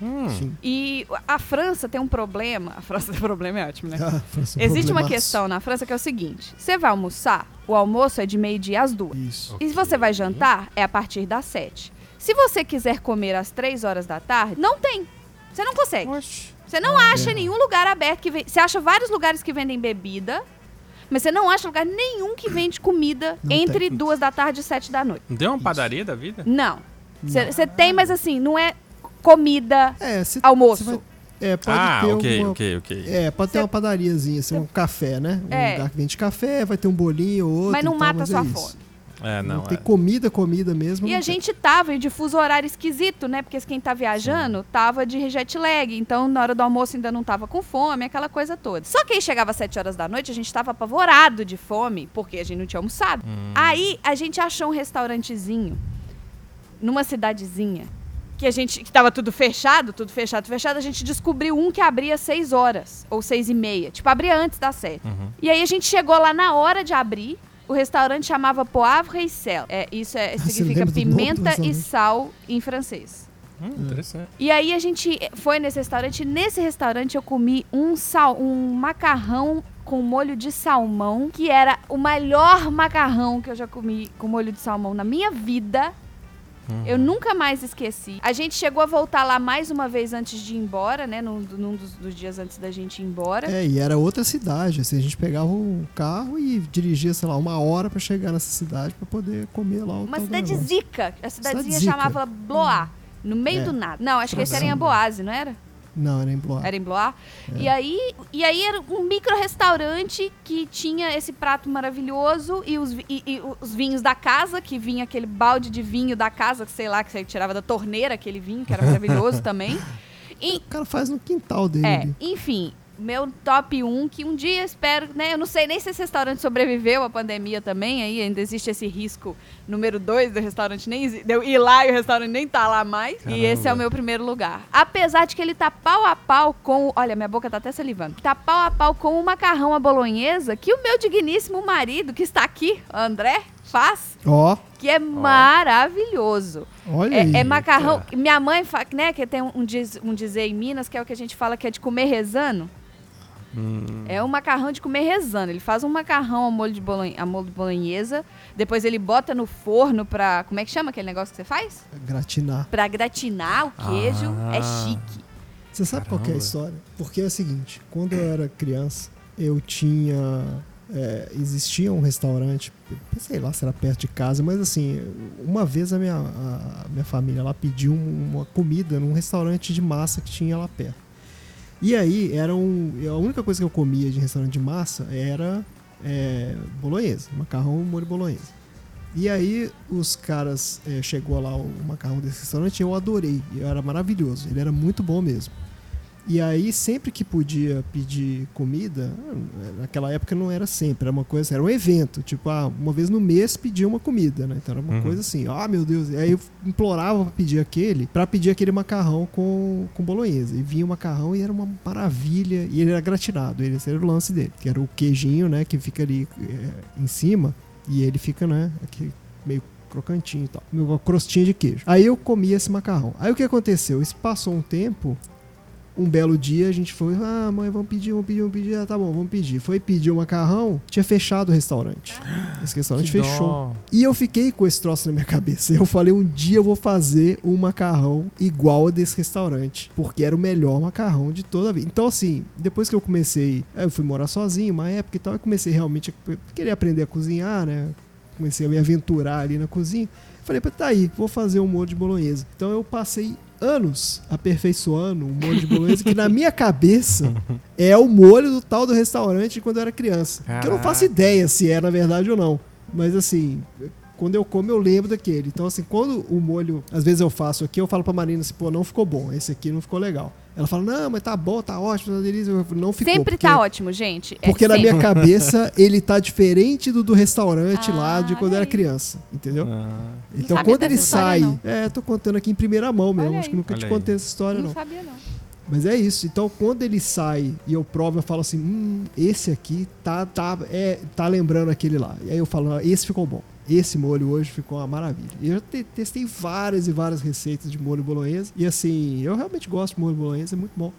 Hum. E a França tem um problema. A França <laughs> tem um problema, é ótimo, né? Ah, França, um Existe uma questão na França que é o seguinte: você vai almoçar, o almoço é de meio-dia às duas. Isso. E se você vai jantar, é a partir das sete. Se você quiser comer às três horas da tarde, não tem. Você não consegue. oxe. Você não acha nenhum lugar aberto que vende. Você acha vários lugares que vendem bebida, mas você não acha lugar nenhum que vende comida Não entre tem. duas da tarde e sete da noite. Não deu uma padaria da vida? Não. Você tem, mas assim, não é comida, É, cê- almoço. cê vai- é, pode ah, ter ok, alguma... ok, ok. É, pode ter Cê- uma padariazinha, assim, um café, né? Um É. lugar que vende café, vai ter um bolinho ou outro. mas não tal, mata a mas é sua isso. fome. É, Não, não, tem é. comida, comida mesmo. E a tem. gente tava em difuso horário esquisito, né? Porque quem tá viajando tava de jet lag. Então, na hora do almoço ainda não tava com fome, aquela coisa toda. Só que aí chegava às 7 horas da noite, a gente tava apavorado de fome, porque a gente não tinha almoçado. Hum. Aí a gente achou um restaurantezinho numa cidadezinha. Que a gente. que tava tudo fechado, tudo fechado, fechado. A gente descobriu um que abria 6 horas, ou 6 e meia. Tipo, abria antes das 7. Uhum. E aí a gente chegou lá na hora de abrir. O restaurante chamava Poivre et Sel. É, isso é, Ah, significa pimenta e sal em francês. Hum, interessante. E aí a gente foi nesse restaurante. e Nesse restaurante eu comi um sal, um macarrão com molho de salmão, que era o melhor macarrão que eu já comi com molho de salmão na minha vida. Uhum. Eu nunca mais esqueci. A gente chegou a voltar lá mais uma vez antes de ir embora, né? Num, num dos, dos dias antes da gente ir embora. É, e era outra cidade. Assim, a gente pegava o carro e dirigia, sei lá, uma hora pra chegar nessa cidade pra poder comer lá o Uma cidade negócio. zica. A cidadezinha Cidade zica. chamava Blois. No meio É. do nada. Não, acho que esse era em. Amboase, não era? Não, era em Blois. Era em Blois. E, aí, e aí era um micro restaurante que tinha esse prato maravilhoso e os, e- e os vinhos da casa, que vinha aquele balde de vinho da casa, que sei lá, que você tirava da torneira aquele vinho, que era maravilhoso <laughs> também. E, O cara faz no quintal dele é, enfim, meu top 1, que um dia espero, né? Eu não sei nem se esse restaurante sobreviveu à pandemia também, aí ainda existe esse risco número 2 do restaurante nem exi- de eu ir lá e o restaurante nem tá lá mais. E Caramba. esse é o meu primeiro lugar. Apesar de que ele tá pau a pau com. Olha, minha boca tá até salivando. Tá pau a pau com o macarrão à bolonhesa que o meu digníssimo marido, que está aqui, André, faz, Ó, que é maravilhoso. olha aí. É, é macarrão. Minha mãe, fa- né, que tem um, um diz- um dizer em Minas, que é o que a gente fala que é de comer rezando. Hum. É um macarrão de comer rezando. Ele faz um macarrão ao molho de, bolon... a molho de bolonhesa, depois ele bota no forno pra. Como é que chama aquele negócio que você faz? Gratinar. Pra gratinar o queijo. Ah. É chique. Você sabe qual que é a Caramba. história? Porque é o seguinte, quando eu era criança, eu tinha. é, existia um restaurante sei lá se era perto de casa, mas assim, uma vez a minha, a minha família lá pediu uma comida num restaurante de massa que tinha lá perto. E aí, era um, a única coisa que eu comia de restaurante de massa era é, bolonhesa, macarrão molho. E aí os caras é, chegou lá o macarrão desse restaurante, eu adorei, era maravilhoso, ele era muito bom mesmo. E aí sempre que podia pedir comida, naquela época não era sempre, era uma coisa, era um evento, tipo, ah, uma vez no mês pedia uma comida, né? Então era uma uhum. coisa assim, ah, meu Deus, e aí eu implorava pra pedir aquele, para pedir aquele macarrão com, com bolonhesa. E vinha o macarrão e era uma maravilha, e ele era gratinado, esse era o lance dele, que era o queijinho, né, que fica ali é, em cima. E ele fica, né, aqui meio crocantinho e tal. Uma crostinha de queijo. Aí eu comi esse macarrão. Aí o que aconteceu? Isso passou um tempo. Um belo dia a gente foi, ah, mãe, vamos pedir, vamos pedir, vamos pedir. Ah, tá bom, vamos pedir. Foi pedir o macarrão, tinha fechado o restaurante. Esse restaurante que fechou. Dó. E eu fiquei com esse troço na minha cabeça. Eu falei, um dia eu vou fazer um macarrão igual a desse restaurante. Porque era o melhor macarrão de toda a vida. Então, assim, depois que eu comecei, eu fui morar sozinho, uma época e tal, eu comecei realmente a querer aprender a cozinhar, né? Comecei a me aventurar ali na cozinha. Falei, tá aí, vou fazer um molho de bolonhesa. Então eu passei anos aperfeiçoando um molho de bolonhesa que na minha cabeça é o molho do tal do restaurante quando eu era criança. Que eu não faço ideia se é na verdade ou não. Mas assim, quando eu como, eu lembro daquele. Então, assim, quando o molho, às vezes eu faço aqui, eu falo pra Marina assim, pô, não ficou bom, esse aqui não ficou legal. Ela fala, não, mas tá bom, tá ótimo, tá delícia. Não ficou. Sempre porque, tá ótimo, gente. É porque na minha cabeça, <laughs> ele tá diferente do do restaurante ah, lá de quando eu era criança, entendeu? Ah. Então, quando ele sai... História, é, tô contando aqui em primeira mão mesmo, acho que nunca Olha te aí. contei essa história, não. Não sabia, não. Mas é isso. Então, quando ele sai e eu provo, eu falo assim: hum, esse aqui tá, tá, é, tá lembrando aquele lá. E aí eu falo: ah, esse ficou bom. Esse molho hoje ficou uma maravilha. E eu te testei várias e várias receitas de molho bolonhesa. E assim, eu realmente gosto de molho bolonhesa, é muito bom.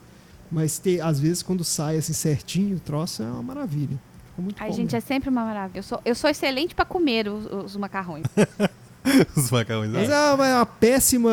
Mas te, às vezes quando sai assim certinho, o troço é uma maravilha. Ficou muito Ai, bom, gente, mesmo. é sempre uma maravilha. Eu sou, eu sou excelente para comer os, os macarrões. <laughs> <laughs> Os macarrões. Mas ela é uma péssima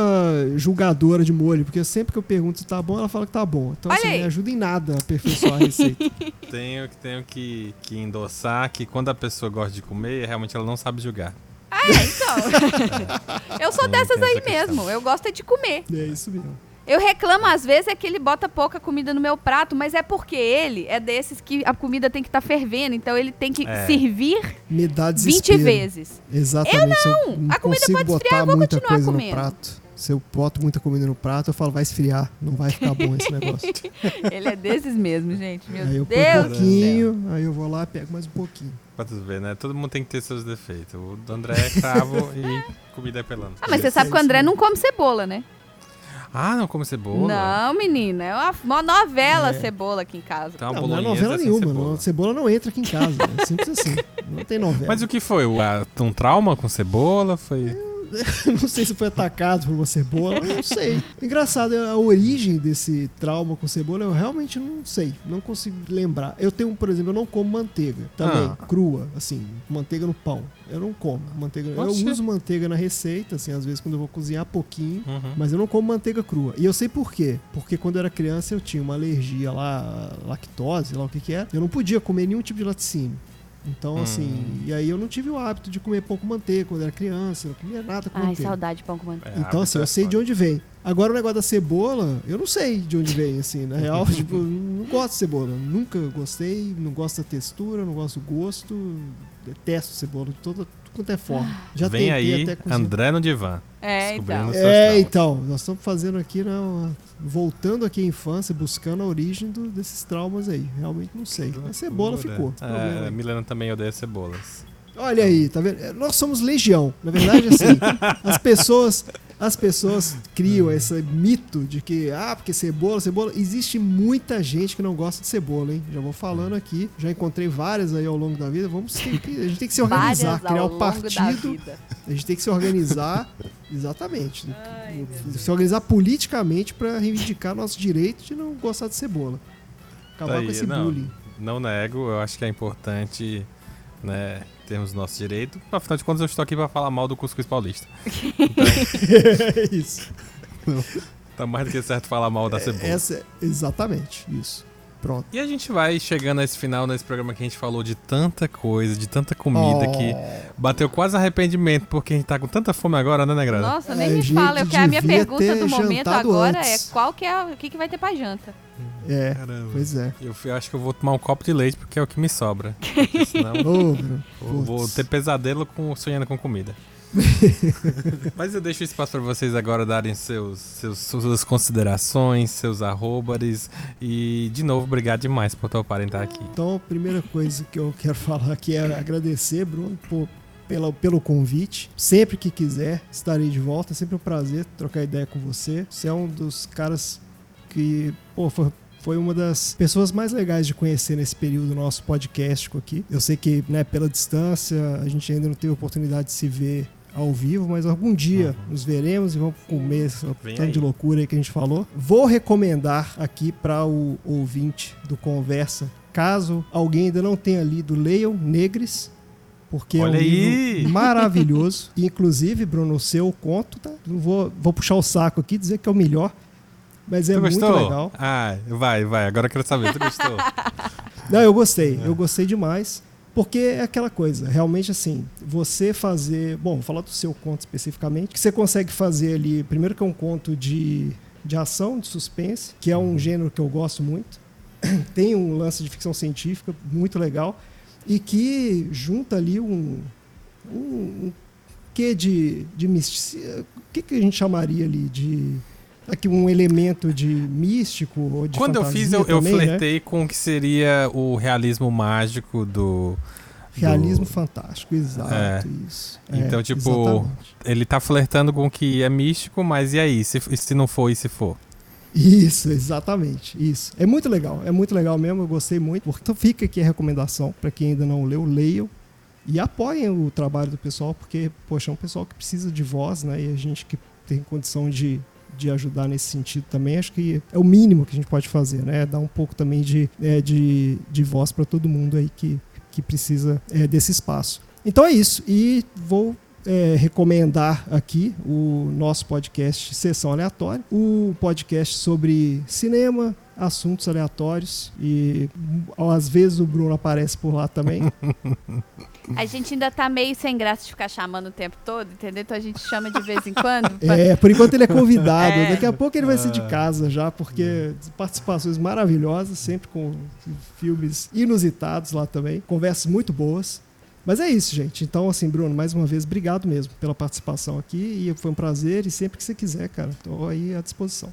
julgadora de molho, porque sempre que eu pergunto se tá bom, ela fala que tá bom. Então, Olha assim, aí. não ajuda em nada a aperfeiçoar a receita. <laughs> tenho, tenho que, que endossar que quando a pessoa gosta de comer, realmente ela não sabe julgar. Ah, é, então. <laughs> eu sou dessas aí mesmo. Eu gosto é de comer. É isso mesmo. Eu reclamo às vezes é que ele bota pouca comida no meu prato, mas é porque ele é desses que a comida tem que estar tá fervendo, então ele tem que é. servir Me dá 20 vezes. Exatamente. Eu não. não a comida pode esfriar, eu vou muita continuar coisa comendo. No prato. Se eu boto muita comida no prato, eu falo, vai esfriar, não vai ficar bom esse negócio. <laughs> ele é desses mesmo, gente. Meu aí eu Deus um pouquinho, aí eu vou lá e pego mais um pouquinho. Pra tu ver, né? Todo mundo tem que ter seus defeitos. O do André é cravo <laughs> e comida é pelando. Ah, mas você sabe que o André não come cebola, né? Ah, não come cebola? Não, menina. É uma, uma novela é. cebola aqui em casa. Então, não, não é novela nenhuma. Cebola. Não, cebola não entra aqui em casa. É simples assim. Não tem novela. Mas o que foi? Um trauma com cebola? Foi... <laughs> não sei se foi atacado por uma cebola, não sei. Engraçado, a origem desse trauma com cebola eu realmente não sei, não consigo lembrar. Eu tenho, por exemplo, eu não como manteiga também, ah. crua, assim, manteiga no pão. Eu não como manteiga. Eu uso manteiga na receita, assim, às vezes quando eu vou cozinhar pouquinho, uhum. mas eu não como manteiga crua. E eu sei por quê. Porque quando eu era criança eu tinha uma alergia lá, lactose, lá o que que é. Eu não podia comer nenhum tipo de laticínio. Então, hum. assim, e aí eu não tive o hábito de comer pão com manteiga quando era criança, não comia nada com Ai, manteiga. saudade de pão com manteiga. É, então, assim, eu é sei de onde vem. Agora o negócio da cebola, eu não sei de onde vem, assim, na real, <laughs> tipo, não gosto de cebola. Nunca gostei, não gosto da textura, não gosto do gosto, detesto cebola de toda, quanto é forma. Já Vem aí, André no divã. É, então. É, então. Nós estamos fazendo aqui, né, voltando aqui à infância, buscando a origem do, desses traumas aí. Realmente não sei. A cebola ficou. É, Milena também odeia cebolas. Olha aí, tá vendo? Nós somos legião. Na verdade, assim, <laughs> as pessoas as pessoas criam esse mito de que, ah, porque cebola, cebola. Existe muita gente que não gosta de cebola, hein? Já vou falando aqui. Já encontrei várias aí ao longo da vida. Vamos ter que, a gente tem que se organizar, criar o um partido. A gente tem que se organizar. <laughs> Exatamente. Ai, se organizar politicamente para reivindicar nosso direito de não gostar de cebola. Acabar com esse não, bullying. Não nego, eu acho que é importante, né? Temos nosso direito. Afinal de contas, eu estou aqui para falar mal do cuscuz paulista. Então, <laughs> é isso. Tá mais do que certo falar mal da cebola. Essa, exatamente, isso. Pronto. E a gente vai chegando a esse final nesse programa que a gente falou de tanta coisa, de tanta comida Oh. que bateu quase arrependimento porque a gente tá com tanta fome agora, né, Negrada? Nossa, nem É, me gente, fala. Eu quero a minha pergunta do momento agora antes. é qual que é o que, que vai ter pra janta. É, Caramba. pois é. Eu acho que eu vou tomar um copo de leite porque é o que me sobra. <laughs> Senão Bruno. <laughs> eu vou putz. ter pesadelo com, sonhando com comida. <laughs> Mas eu deixo espaço para vocês agora darem seus, seus, suas considerações, seus arrobares. E, de novo, obrigado demais por toparem estar aqui. Então, a primeira coisa que eu quero falar aqui é agradecer, Bruno, por, pela, pelo convite. Sempre que quiser, estarei de volta. É sempre um prazer trocar ideia com você. Você é um dos caras que, pô, foi, foi uma das pessoas mais legais de conhecer nesse período nosso podcast aqui. Eu sei que, né, pela distância, a gente ainda não teve oportunidade de se ver ao vivo, mas algum dia nos veremos e vamos comer Vem tanto de loucura aí que a gente falou. Vou recomendar aqui para o ouvinte do Conversa, caso alguém ainda não tenha lido, leiam Negres, porque Olha é um aí! livro maravilhoso. E, <laughs> Inclusive, Bruno, o seu conto, tá? Não vou, vou puxar o saco aqui, dizer que é o melhor, mas é tu muito gostou? legal. Ah, vai, vai. Agora eu quero saber. Tu gostou? <laughs> Não, eu gostei, eu gostei demais. Porque é aquela coisa, realmente assim, você fazer. Bom, vou falar do seu conto especificamente, que você consegue fazer ali. Primeiro, que é um conto de, de ação, de suspense, que é um gênero que eu gosto muito. <clears throat> Tem um lance de ficção científica muito legal. E que junta ali um. um, um quê de, de misticismo. O que, que a gente chamaria ali de. Aqui um elemento de místico ou de Quando eu fiz, eu, eu também, né? flertei com o que seria o realismo mágico do. Realismo do- fantástico, exato, É. isso. Então, É, tipo, exatamente. Ele tá flertando com o que é místico, mas e aí? Se, se não for e se for? Isso, exatamente, isso. É muito legal, é muito legal mesmo, eu gostei muito. Então fica aqui a recomendação para quem ainda não leu, leiam e apoiem o trabalho do pessoal, porque, poxa, é um pessoal que precisa de voz, né? E a gente que tem condição de, de ajudar nesse sentido também, acho que é o mínimo que a gente pode fazer, né? Dar um pouco também de, é, de, de voz para todo mundo aí que, que precisa é, desse espaço. Então é isso, e vou é, recomendar aqui o nosso podcast Sessão Aleatória, o podcast sobre cinema, assuntos aleatórios e às vezes o Bruno aparece por lá também. <laughs> A gente ainda tá meio sem graça de ficar chamando o tempo todo, entendeu? Então a gente chama de vez em quando. <laughs> pra- É, por enquanto ele é convidado. <laughs> É. Daqui a pouco ele vai ser de casa já, porque participações maravilhosas, sempre com filmes inusitados lá também, conversas muito boas. Mas é isso, gente. Então, assim, Bruno, mais uma vez, obrigado mesmo pela participação aqui. E foi um prazer. E sempre que você quiser, cara, tô aí à disposição.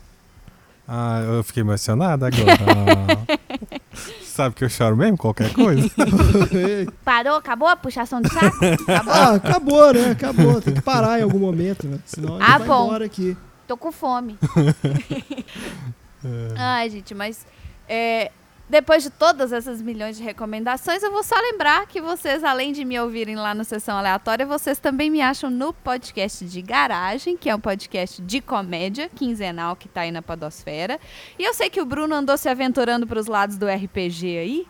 Ah, eu fiquei emocionado agora. <laughs> Sabe que eu choro mesmo? Qualquer coisa. <laughs> Parou? Acabou a puxação de saco? Acabou? ah, acabou, né? Acabou. Tem que parar em algum momento, né? Senão Ah, vai bom. embora aqui. Tô com fome. <laughs> <laughs> Ai, gente, mas é, depois de todas essas milhões de recomendações, eu vou só lembrar que vocês, além de me ouvirem lá no Sessão Aleatória, vocês também me acham no podcast de Garagem, que é um podcast de comédia quinzenal que tá aí na Podosfera. E eu sei que o Bruno andou se aventurando pros lados do RPG aí.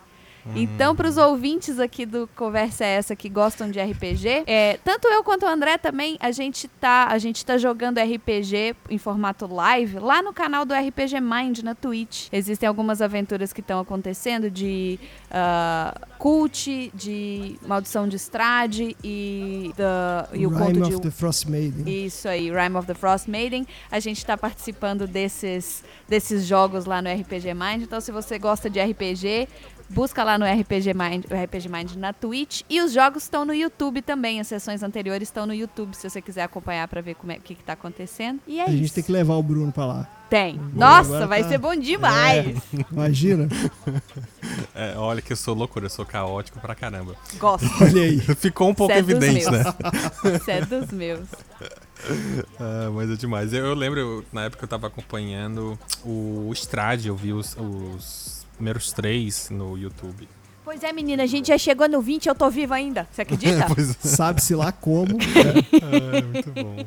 Então, para os ouvintes aqui do Conversa é Essa que gostam de RPG, é, tanto eu quanto o André também, a gente tá, a gente tá jogando RPG em formato live lá no canal do RPG Mind na Twitch. Existem algumas aventuras que estão acontecendo de ah, cult, de maldição de Strade e, da, e o Rime conto of de the Frost Maiden. isso aí, Rime of the Frost Maiden. A gente está participando desses, desses jogos lá no RPG Mind. Então, se você gosta de RPG, busca lá no RPG Mind, o RPG Mind na Twitch. E os jogos estão no YouTube também. As sessões anteriores estão no YouTube, se você quiser acompanhar para ver como é, o que, está acontecendo. E é a isso. gente tem que levar o Bruno pra lá. Tem. Boa, Nossa, vai tá- ser bom demais. Imagina? <laughs> É, olha que eu sou loucura, eu sou caótico pra caramba. Gosto. <laughs> Olha aí. Ficou um pouco Cê é evidente, né? Isso é dos <laughs> meus. Ah, mas é demais. Eu, eu lembro, eu- na época eu tava acompanhando o Strade, eu vi os, os primeiros três no YouTube. Pois é, menina, a gente já chegou no 20 e eu tô viva ainda. Você acredita? <laughs> É, Sabe-se lá como. né? Ah, <laughs> muito bom.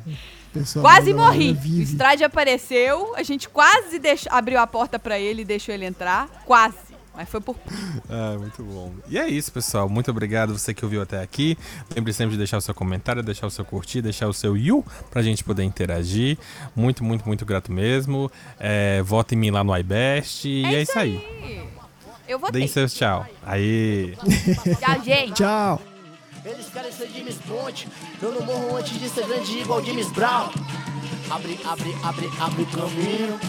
Pessoal Quase morri. O. Strade apareceu, a gente quase deixou- abriu a porta pra ele e deixou ele entrar. Quase. Mas foi por. <laughs> Ah, muito bom. E é isso, pessoal. Muito obrigado você que ouviu até aqui. Lembre sempre de deixar o seu comentário, deixar o seu curtir, deixar o seu you pra gente poder interagir. Muito, muito, muito grato mesmo. É, vote em mim lá no iBest. e é isso aí. Eu vou Deem seus tchau. Aí. <laughs> Tchau, gente. Tchau. Eles querem ser James Bond. Eu não morro antes de ser grande igual James Brown. Abre, abre, abre, abre o caminho.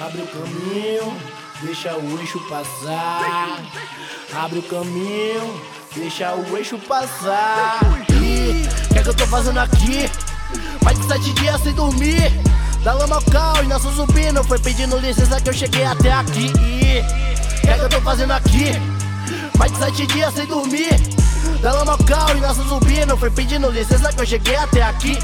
Abre o caminho. Deixa o eixo passar. Abre o caminho. Deixa o eixo passar. O que é que eu tô fazendo aqui? Mais de sete dias sem dormir. Da lama ao cal e nosso zumbi não foi pedindo licença que eu cheguei até aqui. O que é que eu tô fazendo aqui? Mais de sete dias sem dormir. Da lama ao cal e nosso zumbi não foi pedindo licença que eu cheguei até aqui.